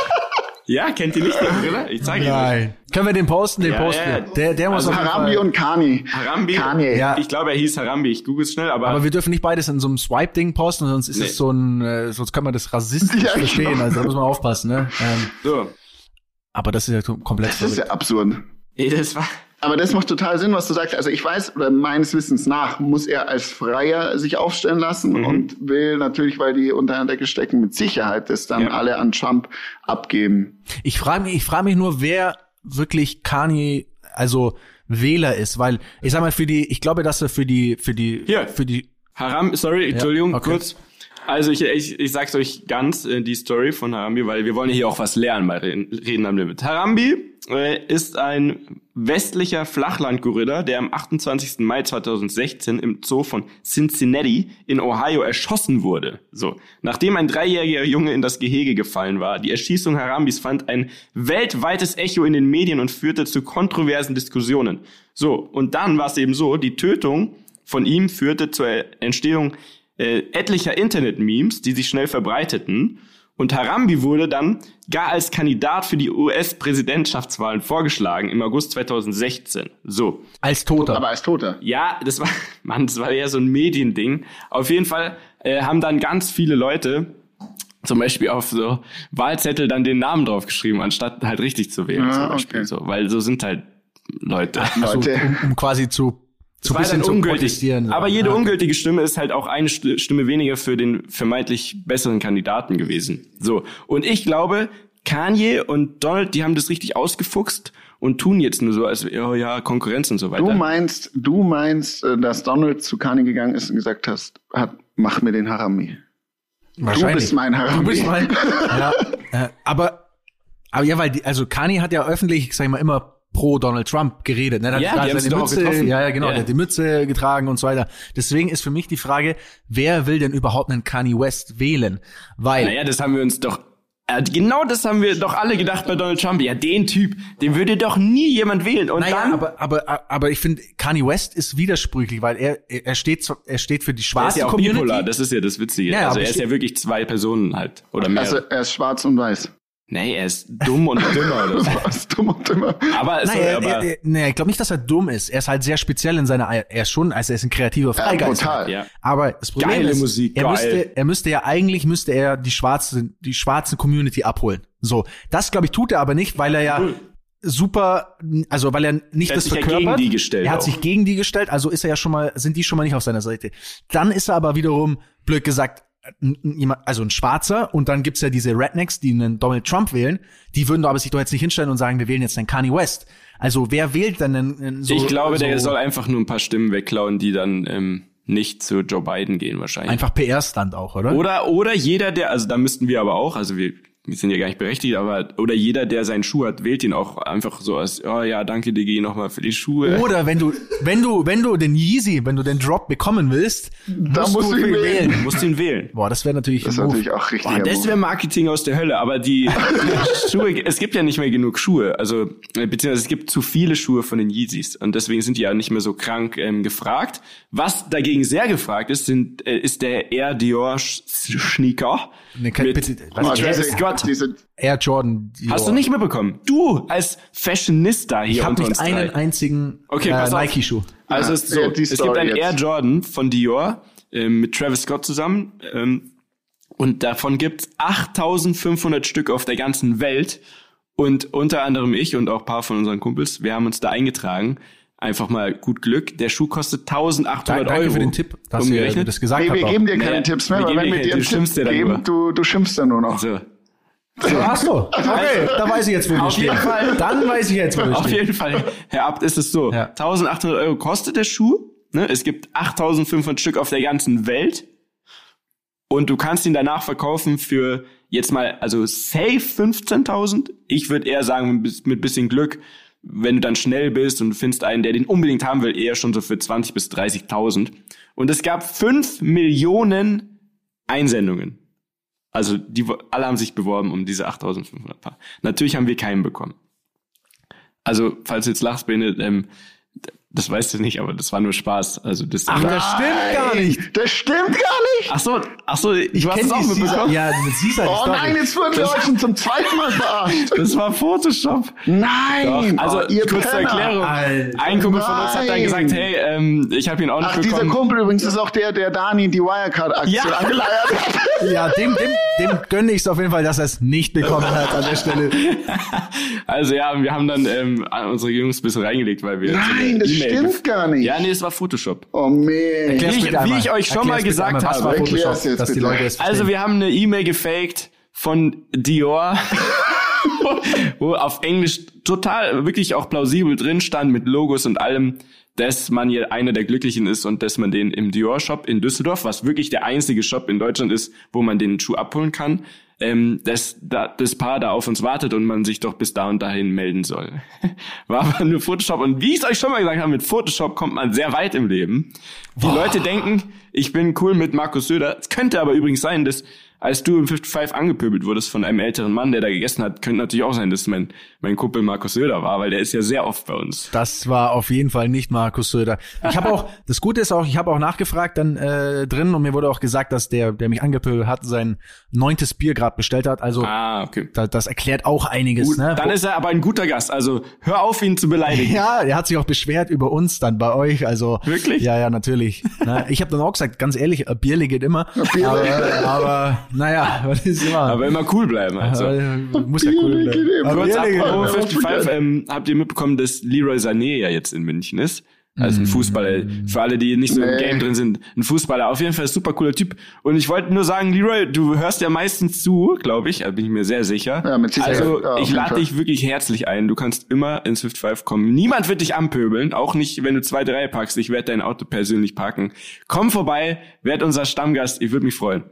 ja, kennt ihr nicht den Gorilla? Ich zeige euch. Nein. Können wir den posten? Den Ja, posten ja. Der, der muss Also auf Harambi Fall. und Kani. Harambe. Kanye. Ja. Ich glaube, er hieß Harambe. Ich google es schnell, aber, Aber wir dürfen nicht beides in so einem Swipe-Ding posten, sonst ist Nee. es so ein, äh, sonst kann man das rassistisch Ja, genau. verstehen. Also da muss man aufpassen, ne? Ähm, so. aber das ist ja komplett Das ist verrückt. ja absurd. Das war. Aber das macht total Sinn, was du sagst. Also ich weiß, oder meines Wissens nach, muss er als Freier sich aufstellen lassen Mhm. und will natürlich, weil die unter einer Decke stecken, mit Sicherheit das dann Ja. alle an Trump abgeben. Ich frage mich, ich frage mich nur, wer wirklich Kanye, also Wähler ist, weil ich sag mal für die, ich glaube, dass er für die, für die, Hier. für die, Haram, sorry, Entschuldigung, okay. kurz. Also ich, ich, ich sag's euch ganz, äh, die Story von Harambi, weil wir wollen ja hier auch was lernen bei Reden, am Limit. Harambi äh, ist ein westlicher Flachlandgorilla, der am 28. Mai 2016 im Zoo von Cincinnati in Ohio erschossen wurde. So, nachdem ein dreijähriger Junge in das Gehege gefallen war. Die Erschießung Harambis fand ein weltweites Echo in den Medien und führte zu kontroversen Diskussionen. So, und dann war es eben so, die Tötung von ihm führte zur Entstehung äh, etlicher Internet-Memes, die sich schnell verbreiteten. Und Harambi wurde dann gar als Kandidat für die US-Präsidentschaftswahlen vorgeschlagen im August 2016. So. als Toter. Aber als Toter. Ja, das war, Mann, das war eher so ein Mediending. Auf jeden Fall äh, haben dann ganz viele Leute zum Beispiel auf so Wahlzettel dann den Namen draufgeschrieben, anstatt halt richtig zu wählen, Ah, zum Beispiel. okay. So, weil so sind halt Leute. also, Leute. um, um quasi zu, zu war bisschen dann zu ungültig. protestieren. Aber jede Ah, okay. ungültige Stimme ist halt auch eine St- Stimme weniger für den vermeintlich besseren Kandidaten gewesen. So. Und ich glaube, Kanye und Donald, die haben das richtig ausgefuchst und tun jetzt nur so, als oh ja, Konkurrenz und so weiter. Du meinst, du meinst, äh, dass Donald zu Kanye gegangen ist und gesagt hast, hat, mach mir den Harami. Du bist mein Harami. Du bist mein, ja, äh, aber, aber ja, weil die, also Kanye hat ja öffentlich, sag ich mal, immer pro Donald Trump geredet. Ne? Der Ja, hat die seine Mütze, getroffen. ja, ja, genau, Ja. der hat die Mütze getragen und so weiter. Deswegen ist für mich die Frage, wer will denn überhaupt einen Kanye West wählen? Weil, Naja, das haben wir uns doch. Äh, genau das haben wir doch alle gedacht bei Donald Trump. Ja, den Typ, den würde doch nie jemand wählen. Und naja, dann. aber, aber, aber ich finde, Kanye West ist widersprüchlich, weil er, er steht, er steht für die er ist schwarze ja auch Community. bipolar, das ist ja das Witzige. Ja, also er ist ja wirklich zwei Personen halt. Oder mehr. Also er ist schwarz und weiß. Nee, er ist dumm und dümmer oder so. Was dumm und dümmer. Aber, Nein, sorry, er, aber er, er, nee, ich glaube nicht, dass er dumm ist. Er ist halt sehr speziell in seiner, er ist schon, also er ist ein kreativer Ja, Freigeist. ja. Aber das Problem Geile ist, Musik, er geil. müsste, er müsste ja eigentlich müsste er die schwarze, die schwarze Community abholen. So, das glaube ich tut er aber nicht, weil er ja super, also weil er nicht Er hat das ja verkörpert. gegen die gestellt Er hat auch. sich gegen die gestellt, also ist er ja schon mal, sind die schon mal nicht auf seiner Seite. Dann ist er aber wiederum blöd gesagt jemand- also ein Schwarzer und dann gibt's ja diese Rednecks, die einen Donald Trump wählen, die würden aber sich doch jetzt nicht hinstellen und sagen, wir wählen jetzt einen Kanye West. Also wer wählt denn einen, einen so ich glaube, der so soll einfach nur ein paar Stimmen wegklauen, die dann ähm, nicht zu Joe Biden gehen wahrscheinlich. einfach PR-Stand auch, oder? Oder, oder jeder, der, also da müssten wir aber auch, also wir, wir sind ja gar nicht berechtigt, aber, oder jeder, der seinen Schuh hat, wählt ihn auch einfach so als, oh ja, danke Digi nochmal für die Schuhe. Oder wenn du, wenn du, wenn du den Yeezy, wenn du den Drop bekommen willst, Da musst du ihn wählen. Du musst ihn wählen. Boah, das wäre natürlich Das Move. natürlich auch richtig. Boah, das wäre Marketing aus der Hölle, aber die, die Schuhe, es gibt ja nicht mehr genug Schuhe, also äh, beziehungsweise es gibt zu viele Schuhe von den Yeezys und deswegen sind die ja nicht mehr so krank ähm, gefragt. Was dagegen sehr gefragt ist, sind, äh, ist der Air Dior Sneaker. Nee, kann, mit- bitte, was, Travis Scott. Diese, Air Jordan. Dior. Hast du nicht mitbekommen? Du als Fashionista hier Ich habe nicht uns einen drei. einzigen Okay, äh. Nike-Schuh. Also Ja, es ist so, es gibt einen jetzt. Air Jordan von Dior ähm, mit Travis Scott zusammen ähm, und davon gibt's 8500 Stück auf der ganzen Welt und unter anderem ich und auch ein paar von unseren Kumpels, wir haben uns da eingetragen. Einfach mal gut Glück. Der Schuh kostet 1800 Danke Euro. für den Tipp, dass ihr das gesagt nee, habt. wir geben dir keine Naja, Tipps mehr, wir weil geben wenn wir dir dir keine- einen du schimpfst Tipp ja dann geben, nur. du, du schimpfst dann nur noch. So. Ach so, okay, da weiß ich jetzt, wo wir Auf stehen. jeden Fall. Dann weiß ich jetzt, wo wir Auf stehen. jeden Fall, Herr Abt, ist es so. Ja. 1800 Euro kostet der Schuh. Ne? Es gibt 8500 Stück auf der ganzen Welt. Und du kannst ihn danach verkaufen für jetzt mal, also safe 15.000. Ich würde eher sagen, mit bisschen Glück, wenn du dann schnell bist und du findest einen, der den unbedingt haben will, eher schon so für 20 bis 30.000. Und es gab 5 Millionen Einsendungen. Also die alle haben sich beworben um diese 8500 Paar. Natürlich haben wir keinen bekommen. Also, falls du jetzt lachst, Bene, ähm, das weißt du nicht, aber das war nur Spaß. Also das Ach, das stimmt gar nicht. Das stimmt gar nicht. Ach so, ach so, du hast kenn es auch mitbekommen? Ja, mit Sisa die Oh Story. nein, jetzt wurden wir euch schon zum zweiten Mal verarscht. Das war Photoshop. Nein. Also, oh, ihr kurz zur Penner. Erklärung. Alter. Ein Kumpel von uns hat dann Nein. gesagt, hey, ähm, ich habe ihn auch nicht Ach, dieser bekommen. Kumpel übrigens ist auch der, der Dani die Wirecard-Aktie Ja. angeleiert hat. Ja, dem, dem, dem gönne ich es auf jeden Fall, dass er es nicht bekommen hat an der Stelle. Also ja, wir haben dann ähm, unsere Jungs ein bisschen reingelegt, weil wir... so eine Nein, das E-Mail stimmt gar nicht. Ja, nee, es war Photoshop. Oh man. Erklär's Wie ich- wie ich euch schon mal gesagt einmal, was habe. war Erklär's Photoshop, jetzt dass die bitte. Leute es Also wir haben eine E-Mail gefaked von Dior, wo auf Englisch total wirklich auch plausibel drin stand mit Logos und allem, dass man hier einer der Glücklichen ist und dass man den im Dior Shop in Düsseldorf, was wirklich der einzige Shop in Deutschland ist, wo man den Schuh abholen kann, ähm, dass da, das Paar da auf uns wartet und man sich doch bis da und dahin melden soll. War aber nur Photoshop. Und wie ich es euch schon mal gesagt habe, mit Photoshop kommt man sehr weit im Leben. Die Leute denken, ich bin cool mit Markus Söder. Es könnte aber übrigens sein, dass als du im 55 angepöbelt wurdest von einem älteren Mann, der da gegessen hat, könnte natürlich auch sein, dass mein, mein Kumpel Markus Söder war, weil der ist ja sehr oft bei uns. Das war auf jeden Fall nicht Markus Söder. Ich habe auch, das Gute ist auch, ich habe auch nachgefragt dann äh, drin und mir wurde auch gesagt, dass der, der mich angepöbelt hat, sein neuntes Bier gerade bestellt hat. Also Ah, okay. da, das erklärt auch einiges. Gut, ne? dann ist er aber ein guter Gast. Also hör auf, ihn zu beleidigen. ja, er hat sich auch beschwert über uns dann bei euch. Also Wirklich? Ja, ja, natürlich. Na, ich habe dann auch gesagt, ganz ehrlich, ein Bierle geht immer. Bierle. Aber, aber naja, was ist immer. Aber immer cool bleiben. Also. Aber, muss ja cool bleiben. Aber Kurz immer. immer. 55, ähm, habt ihr mitbekommen, dass Leroy Sané ja jetzt in München ist? Also ein Fußballer, für alle, die nicht so im Nee. Game drin sind, ein Fußballer, auf jeden Fall ein super cooler Typ. Und ich wollte nur sagen, Leroy, du hörst ja meistens zu, glaube ich, da bin ich mir sehr sicher. Ja, mit Sicherheit. Also Ja, ich lade dich wirklich herzlich ein. Du kannst immer in Swift 5 kommen. Niemand wird dich anpöbeln, auch nicht, wenn du zwei, drei packst. Ich werde dein Auto persönlich parken. Komm vorbei, werd unser Stammgast. Ich würde mich freuen.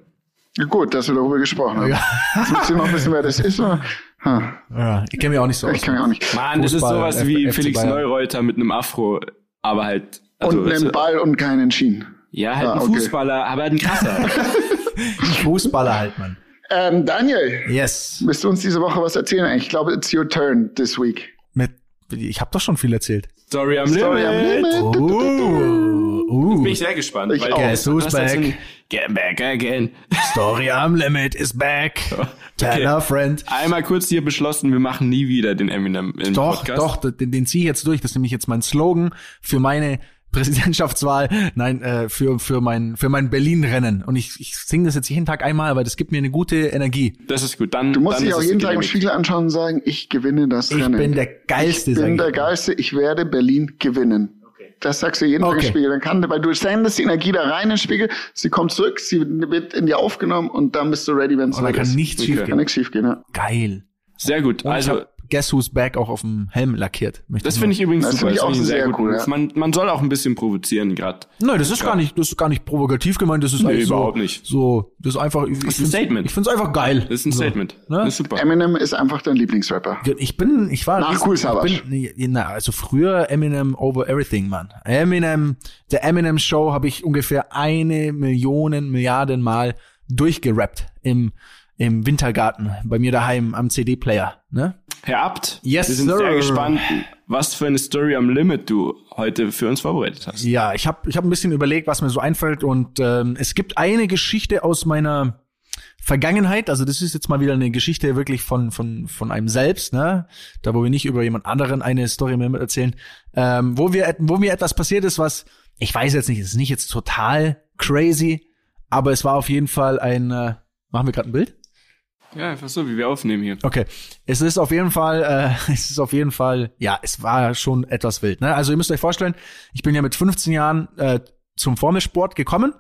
Ja, Gut, dass wir darüber gesprochen haben. Jetzt müsst ihr noch wissen, wer das ist. Oder? Ha, Ja, ich kenne mich auch nicht so aus. ich kann ja auch nicht. Mann, das ist sowas F- wie FC Felix Bayern. Neureuter mit einem Afro, aber halt. Also, und einen Ball und keinen Schienen. ja, halt Ah, ein okay. Fußballer, aber ein krasser. Fußballer halt, Mann. Ähm, Daniel, Yes. willst du uns diese Woche was erzählen? Ich glaube, it's your turn this week. Mit, ich habe doch schon viel erzählt. Story am Story am Limit. Uh, uh. Bin ich sehr gespannt. Ich weil auch. so back? Ein Get back again. Story am Limit is back. Tell a friend. Einmal kurz hier beschlossen, wir machen nie wieder den Eminem im Doch, Podcast. doch, den, den ziehe ich jetzt durch. Das ist nämlich jetzt mein Slogan für meine Präsidentschaftswahl, nein, äh, für, für mein, für mein Berlin-Rennen. Und ich, ich singe das jetzt jeden Tag einmal, weil das gibt mir eine gute Energie. Das ist gut. Dann, Du musst dann dich auch jeden Tag im. Spiegel anschauen und sagen, ich gewinne das Ich Rennen. bin der Geilste, Ich bin ich der. Geilste, ich werde Berlin gewinnen. Das sagst du jeden Tag Okay. im Spiegel. Dann kann, weil du sendest die Energie da rein in den Spiegel, sie kommt zurück, sie wird in dir aufgenommen und dann bist du ready, wenn es Und da soweit kann ist. nichts Okay. schief Kann gehen. nichts schief gehen, ja. Geil. Sehr gut. Und Also, Guess Who's Back auch auf dem Helm lackiert. Das finde ich übrigens Das super. finde ich auch einen sehr guten cool, ja. Man, man soll auch ein bisschen provozieren gerade. Nein, das ist gar nicht, das ist gar nicht provokativ gemeint, das ist Nee, eigentlich so, überhaupt nicht. so, das ist einfach, ich, ist ein Statement. Ich finde es einfach geil. Das ist ein so. Statement. Ne? Das ist super. Eminem ist einfach dein Lieblingsrapper. Ich bin, ich war Nach Cool ich Savage. na, also früher Eminem over everything, Mann. Eminem, der Eminem Show habe ich ungefähr eine Million Milliarden Mal durchgerappt im im Wintergarten bei mir daheim am CD-Player, ne? Herr Abt, Yes, wir sind sir. sehr gespannt, was für eine Story am Limit du heute für uns vorbereitet hast. Ja, ich habe ich hab ein bisschen überlegt, was mir so einfällt und ähm, es gibt eine Geschichte aus meiner Vergangenheit, also das ist jetzt mal wieder eine Geschichte wirklich von von von einem selbst, ne? Da wo wir nicht über jemand anderen eine Story mehr mit erzählen, ähm, wo wir wo mir etwas passiert ist, was ich weiß jetzt nicht, es ist nicht jetzt total crazy, aber es war auf jeden Fall ein äh, machen wir gerade ein Bild? Ja, einfach so, wie wir aufnehmen hier. Okay, es ist auf jeden Fall, äh, es ist auf jeden Fall, ja, es war schon etwas wild. Ne? Also ihr müsst euch vorstellen, ich bin ja mit 15 Jahren äh, zum Formelsport gekommen.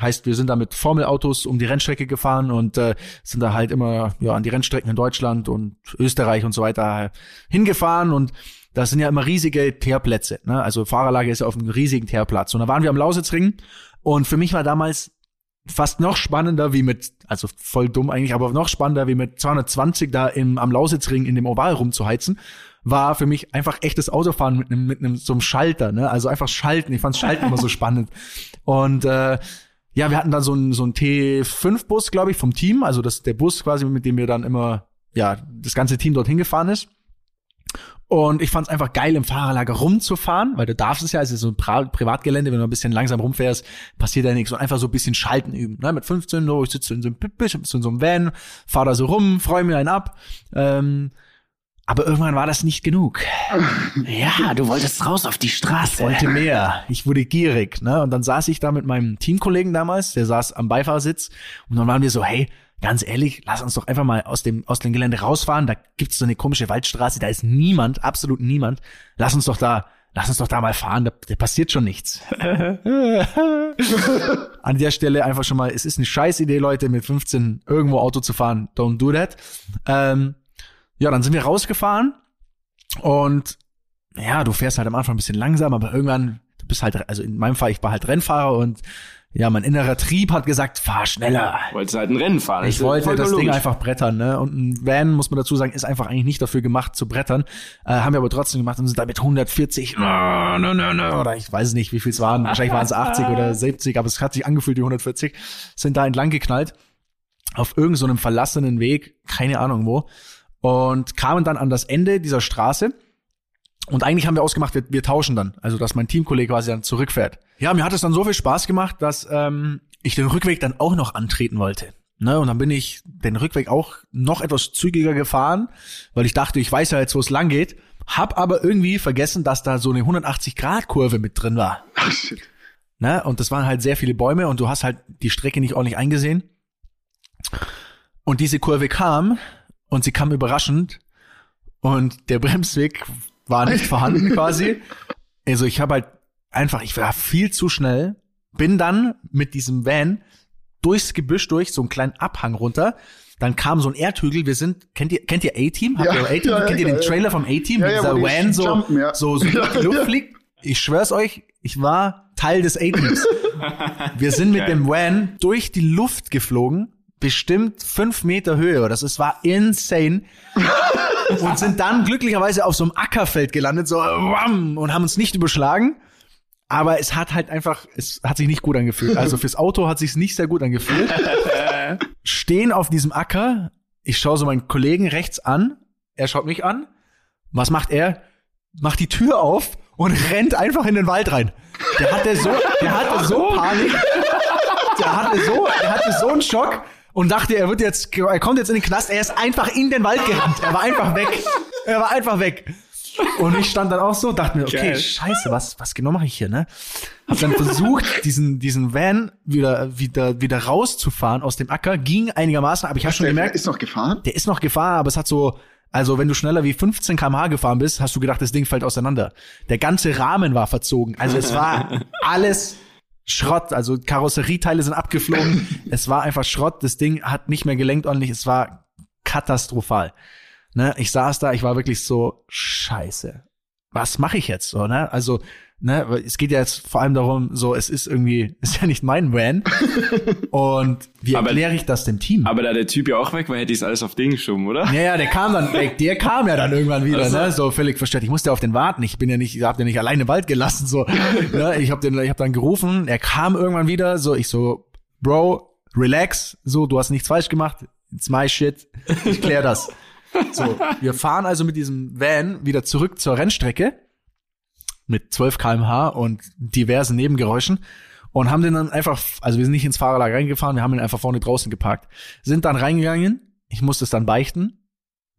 Heißt, wir sind da mit Formelautos um die Rennstrecke gefahren und äh, sind da halt immer ja an die Rennstrecken in Deutschland und Österreich und so weiter hingefahren und das sind ja immer riesige Teerplätze. Ne? Also Fahrerlager ist ja auf einem riesigen Teerplatz. Und da waren wir am Lausitzring und für mich war damals fast noch spannender wie mit, also voll dumm eigentlich, aber noch spannender wie mit 220 da im, am Lausitzring in dem Oval rumzuheizen, war für mich einfach echtes Autofahren mit einem, mit einem, so einem Schalter, ne? Also einfach schalten. Ich fand Schalten immer so spannend. Und, äh, ja, wir hatten dann so einen, so einen T5-Bus, glaube ich, vom Team. Also das ist der Bus quasi, mit dem wir dann immer, ja, das ganze Team dorthin gefahren ist. Und ich fand es einfach geil, im Fahrerlager rumzufahren, weil du darfst es ja, es ist so ein pra Privatgelände, wenn du ein bisschen langsam rumfährst, passiert ja nichts. Und einfach so ein bisschen Schalten üben. Ne? Mit 15, so, ich sitze in so einem in so einem Van, fahr da so rum, freue mir einen ab. Ähm, aber irgendwann war das nicht genug. Ja, du wolltest raus auf die Straße. Ich wollte mehr. Ich wurde gierig. Ne? Und dann saß ich da mit meinem Teamkollegen damals, der saß am Beifahrersitz. Und dann waren wir so, hey, ganz ehrlich, lass uns doch einfach mal aus dem, aus dem Gelände rausfahren. Da gibt's so eine komische Waldstraße, da ist niemand, absolut niemand. Lass uns doch da, lass uns doch da mal fahren, da, da passiert schon nichts. An der Stelle einfach schon mal, es ist eine scheiß Idee, Leute, mit 15 irgendwo Auto zu fahren. Don't do that. Ähm, ja, dann sind wir rausgefahren und ja, du fährst halt am Anfang ein bisschen langsam, aber irgendwann, du bist halt, also in meinem Fall, ich war halt Rennfahrer und ja, mein innerer Trieb hat gesagt, fahr schneller. Wolltest halt ein Rennen fahren. Ich wollte das Ding einfach brettern, ne? Und ein Van, muss man dazu sagen, ist einfach eigentlich nicht dafür gemacht zu brettern. Äh, haben wir aber trotzdem gemacht und sind da mit 140, no, no, no, no, oder ich weiß nicht, wie viel es waren. Wahrscheinlich waren es 80 oder 70, aber es hat sich angefühlt wie 140. Sind da entlang geknallt. Auf irgendeinem so einem verlassenen Weg, keine Ahnung wo. Und kamen dann an das Ende dieser Straße. Und eigentlich haben wir ausgemacht, wir, wir tauschen dann. Also, dass mein Teamkollege quasi dann zurückfährt. Ja, mir hat es dann so viel Spaß gemacht, dass ähm, ich den Rückweg dann auch noch antreten wollte. Ne, und dann bin ich den Rückweg auch noch etwas zügiger gefahren, weil ich dachte, ich weiß ja jetzt, wo es lang geht. Hab aber irgendwie vergessen, dass da so eine 180-Grad-Kurve mit drin war. Ach, shit. Ne? Und das waren halt sehr viele Bäume und du hast halt die Strecke nicht ordentlich eingesehen. Und diese Kurve kam und sie kam überraschend und der Bremsweg war nicht vorhanden quasi. Also ich habe halt einfach, ich war viel zu schnell, bin dann mit diesem Van durchs Gebüsch durch, so einen kleinen Abhang runter. Dann kam so ein Erdhügel. Wir sind, kennt ihr, kennt ihr A-Team? Habt Ja, ihr A-Team? ja, ja, kennt ihr ja, den ja. Trailer vom A-Team? Ja, Wie ja, dieser Van so, jumpen, ja. so, so durch die Luft ja. fliegt. Ich schwör's euch, ich war Teil des A-Teams. Wir sind mit Geil. dem Van durch die Luft geflogen, bestimmt fünf Meter Höhe. Das ist, war insane. und sind dann glücklicherweise auf so einem Ackerfeld gelandet, so wham, und haben uns nicht überschlagen. Aber es hat halt einfach, es hat sich nicht gut angefühlt. Also fürs Auto hat sich nicht sehr gut angefühlt. Stehen auf diesem Acker. Ich schaue so meinen Kollegen rechts an. Er schaut mich an. Was macht er? Macht die Tür auf und rennt einfach in den Wald rein. Der hatte so, der hatte so Panik. Der hatte so, der hatte so einen Schock und dachte, er wird jetzt, er kommt jetzt in den Knast. Er ist einfach in den Wald gerannt. Er war einfach weg. Er war einfach weg. Und ich stand dann auch so, dachte mir, okay, Geil. scheiße, was, was genau mache ich hier, ne? Hab dann versucht, diesen, diesen Van wieder, wieder, wieder rauszufahren aus dem Acker, ging einigermaßen, aber ich habe schon Der gemerkt, ist noch gefahren? der ist noch gefahren, aber es hat so, also wenn du schneller wie 15 km/h gefahren bist, hast du gedacht, das Ding fällt auseinander. Der ganze Rahmen war verzogen. Also es war alles Schrott. Also Karosserieteile sind abgeflogen. es war einfach Schrott. Das Ding hat nicht mehr gelenkt ordentlich. Es war katastrophal. Ne, ich saß da, ich war wirklich so scheiße. Was mache ich jetzt so, ne? Also, ne, es geht ja jetzt vor allem darum, so es ist irgendwie ist ja nicht mein Van. Und wie erkläre ich das dem Team? Aber da der Typ ja auch weg war, hätte ich es alles auf den geschoben, oder? Ja, ja, der kam dann weg. Der kam ja dann irgendwann wieder, Also. ne? So völlig verstört. Ich musste auf den warten. Ich bin ja nicht, ich hab den nicht alleine im Wald gelassen, so. ne? Ich hab den, ich hab dann gerufen. Er kam irgendwann wieder. So, ich so, Bro, relax. So, du hast nichts falsch gemacht. It's my shit. Ich klär das. So, wir fahren also mit diesem Van wieder zurück zur Rennstrecke mit 12 kmh und diversen Nebengeräuschen und haben den dann einfach, also wir sind nicht ins Fahrerlager reingefahren, wir haben ihn einfach vorne draußen geparkt. Sind dann reingegangen, ich musste es dann beichten.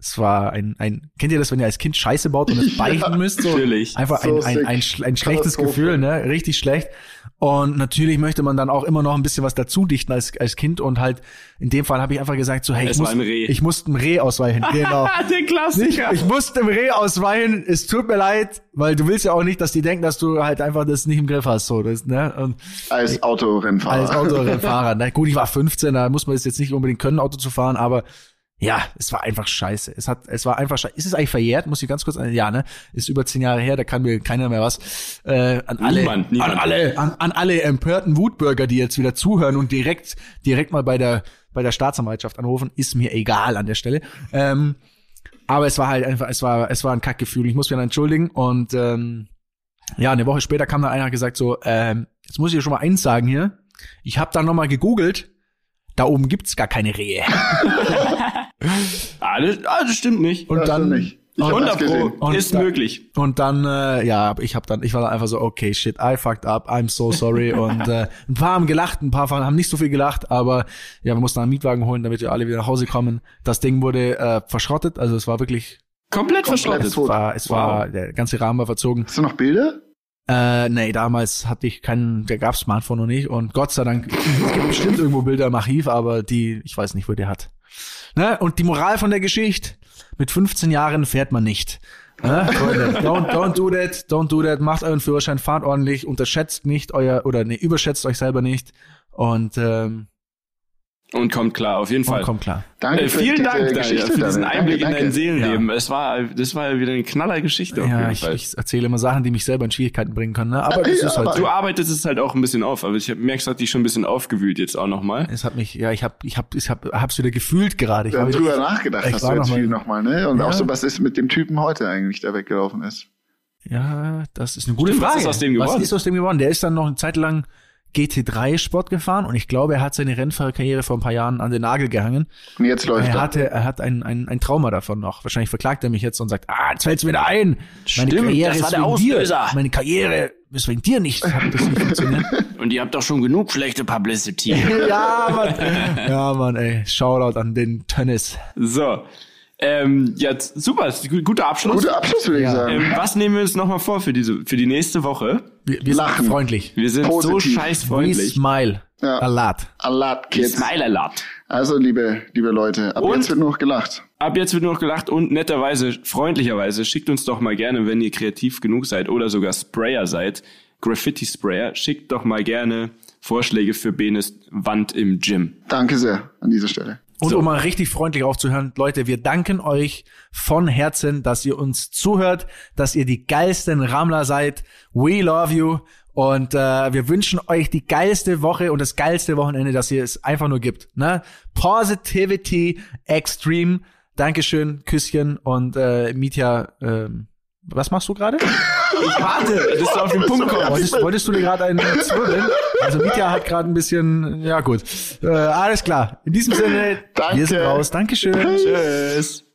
Es war ein, ein, kennt ihr das, wenn ihr als Kind Scheiße baut und es beichten müsst? So? natürlich. Einfach So ein, ein, ein, ein schlechtes. Gefühl, ne? Richtig schlecht. Und natürlich möchte man dann auch immer noch ein bisschen was dazu dichten als, als Kind und halt, in dem Fall habe ich einfach gesagt, so, hey, Es ich, muss, ich musste einem Reh ausweichen. Genau. der Ich, Klassiker. ich musste dem Reh ausweichen. Es tut mir leid, weil du willst ja auch nicht, dass die denken, dass du halt einfach das nicht im Griff hast. So, das, ne? Und Als Autorennfahrer. als Autorennfahrer. Na gut, ich war 15, da muss man es jetzt nicht unbedingt können, Auto zu fahren, aber ja, es war einfach scheiße. Es hat, es war einfach scheiße. Ist es eigentlich verjährt? Muss ich ganz kurz, ja, ne? Ist über zehn Jahre her, da kann mir keiner mehr was. Äh, an alle, Niemand, niemand. an alle, an, an alle empörten Wutbürger, die jetzt wieder zuhören und direkt, direkt mal bei der, bei der Staatsanwaltschaft anrufen, ist mir egal an der Stelle. Ähm, aber es war halt einfach, es war, es war ein Kackgefühl. Ich muss mich dann entschuldigen und ähm, ja, eine Woche später kam dann einer und gesagt so, ähm, jetzt muss ich dir schon mal eins sagen hier. Ich habe dann noch mal gegoogelt. Da oben gibt's gar keine Rehe. Ah, das, ah, das stimmt nicht. Und Das dann stimmt nicht. Ich hab 100 das gesehen. Pro Und ist möglich. und dann äh, ja, ich habe dann ich war dann einfach so okay, shit, I fucked up. I'm so sorry und äh, ein paar haben gelacht, ein paar haben nicht so viel gelacht, aber ja, wir mussten einen Mietwagen holen, damit wir alle wieder nach Hause kommen. Das Ding wurde äh, verschrottet, also es war wirklich Komplett Komplett verschrottet. es war es war der ganze Rahmen war verzogen. Hast du noch Bilder? Äh, nee, damals hatte ich keinen, der gab Smartphone noch nicht und Gott sei Dank, es gibt bestimmt irgendwo Bilder im Archiv, aber die, ich weiß nicht, wo der hat. Ne? Und die Moral von der Geschichte, mit 15 Jahren fährt man nicht. Ne? Don't, don't do that, don't do that, macht euren Führerschein, fahrt ordentlich, unterschätzt nicht euer, oder nee, überschätzt euch selber nicht und, ähm, Und kommt klar, auf jeden und Fall. kommt klar. Danke Äh, für vielen diese Dank Daniel, Geschichte, für diesen Daniel. Einblick danke, in dein. Seelenleben. Es war, das war wieder eine Knallergeschichte auf Ja, ich, ich erzähle immer Sachen, die mich selber in Schwierigkeiten bringen können, ne? aber Ja, ist halt. Du arbeitest es halt auch ein bisschen auf, aber ich hab- merkst, hat dich schon ein bisschen aufgewühlt jetzt auch nochmal. Es hat mich, ja, ich hab, ich hab, ich hab, hab's wieder gefühlt gerade. Ich wieder- drüber nachgedacht, ich hast war du jetzt noch mal- viel nochmal, ne? Und Ja. auch so, was ist mit dem Typen heute eigentlich, der weggelaufen ist? Ja, das ist eine gute Stimmt, was Frage. ist aus dem geworden? Was ist aus dem geworden? Der ist dann noch eine Zeit lang GT3 Sport gefahren und ich glaube, er hat seine Rennfahrerkarriere vor ein paar Jahren an den Nagel gehangen. Und jetzt läuft Er er. hatte, er hat ein, ein, ein Trauma davon noch. Wahrscheinlich verklagt er mich jetzt und sagt, ah, jetzt fällt's mir wieder ein. Meine Stimmt, Karriere das war der Auslöser. dir. Meine Karriere ist wegen dir nicht, hat das nicht funktioniert. Und ihr habt doch schon genug schlechte Publicity. ja, Mann. Ja, Mann, ey. Shoutout an den Tönnis. so. Ähm, jetzt, super, guter Abschluss. Guter Abschluss, würde ich Ja. sagen. ähm, was nehmen wir uns nochmal vor für diese, für die nächste Woche? Wir, wir sind Lachen. freundlich. Wir sind so Positiv. scheiß We freundlich. smile. Ja. A lot. A lot, kids. Smile a lot. Also, liebe, liebe Leute, ab Und? jetzt wird nur noch gelacht. Ab jetzt wird nur noch gelacht und netterweise, freundlicherweise, schickt uns doch mal gerne, wenn ihr kreativ genug seid oder sogar Sprayer seid, Graffiti-Sprayer. Schickt doch mal gerne Vorschläge für Benes Wand im Gym. Danke sehr an dieser Stelle. Und So. um mal richtig freundlich aufzuhören, Leute, wir danken euch von Herzen, dass ihr uns zuhört, dass ihr die geilsten Rammler seid. We love you. Und äh, wir wünschen euch die geilste Woche und das geilste Wochenende, dass ihr es einfach nur gibt. Ne? Positivity Extreme. Dankeschön, Küsschen und äh, Mitya, ähm, was machst du gerade? Ich warte, dass du auf den Punkt kommst. Wolltest, wolltest du dir gerade einen zwirbeln? Also Mitya hat gerade ein bisschen, ja gut. Äh, alles klar. In diesem Sinne, Danke. wir sind raus. Dankeschön. Tschüss.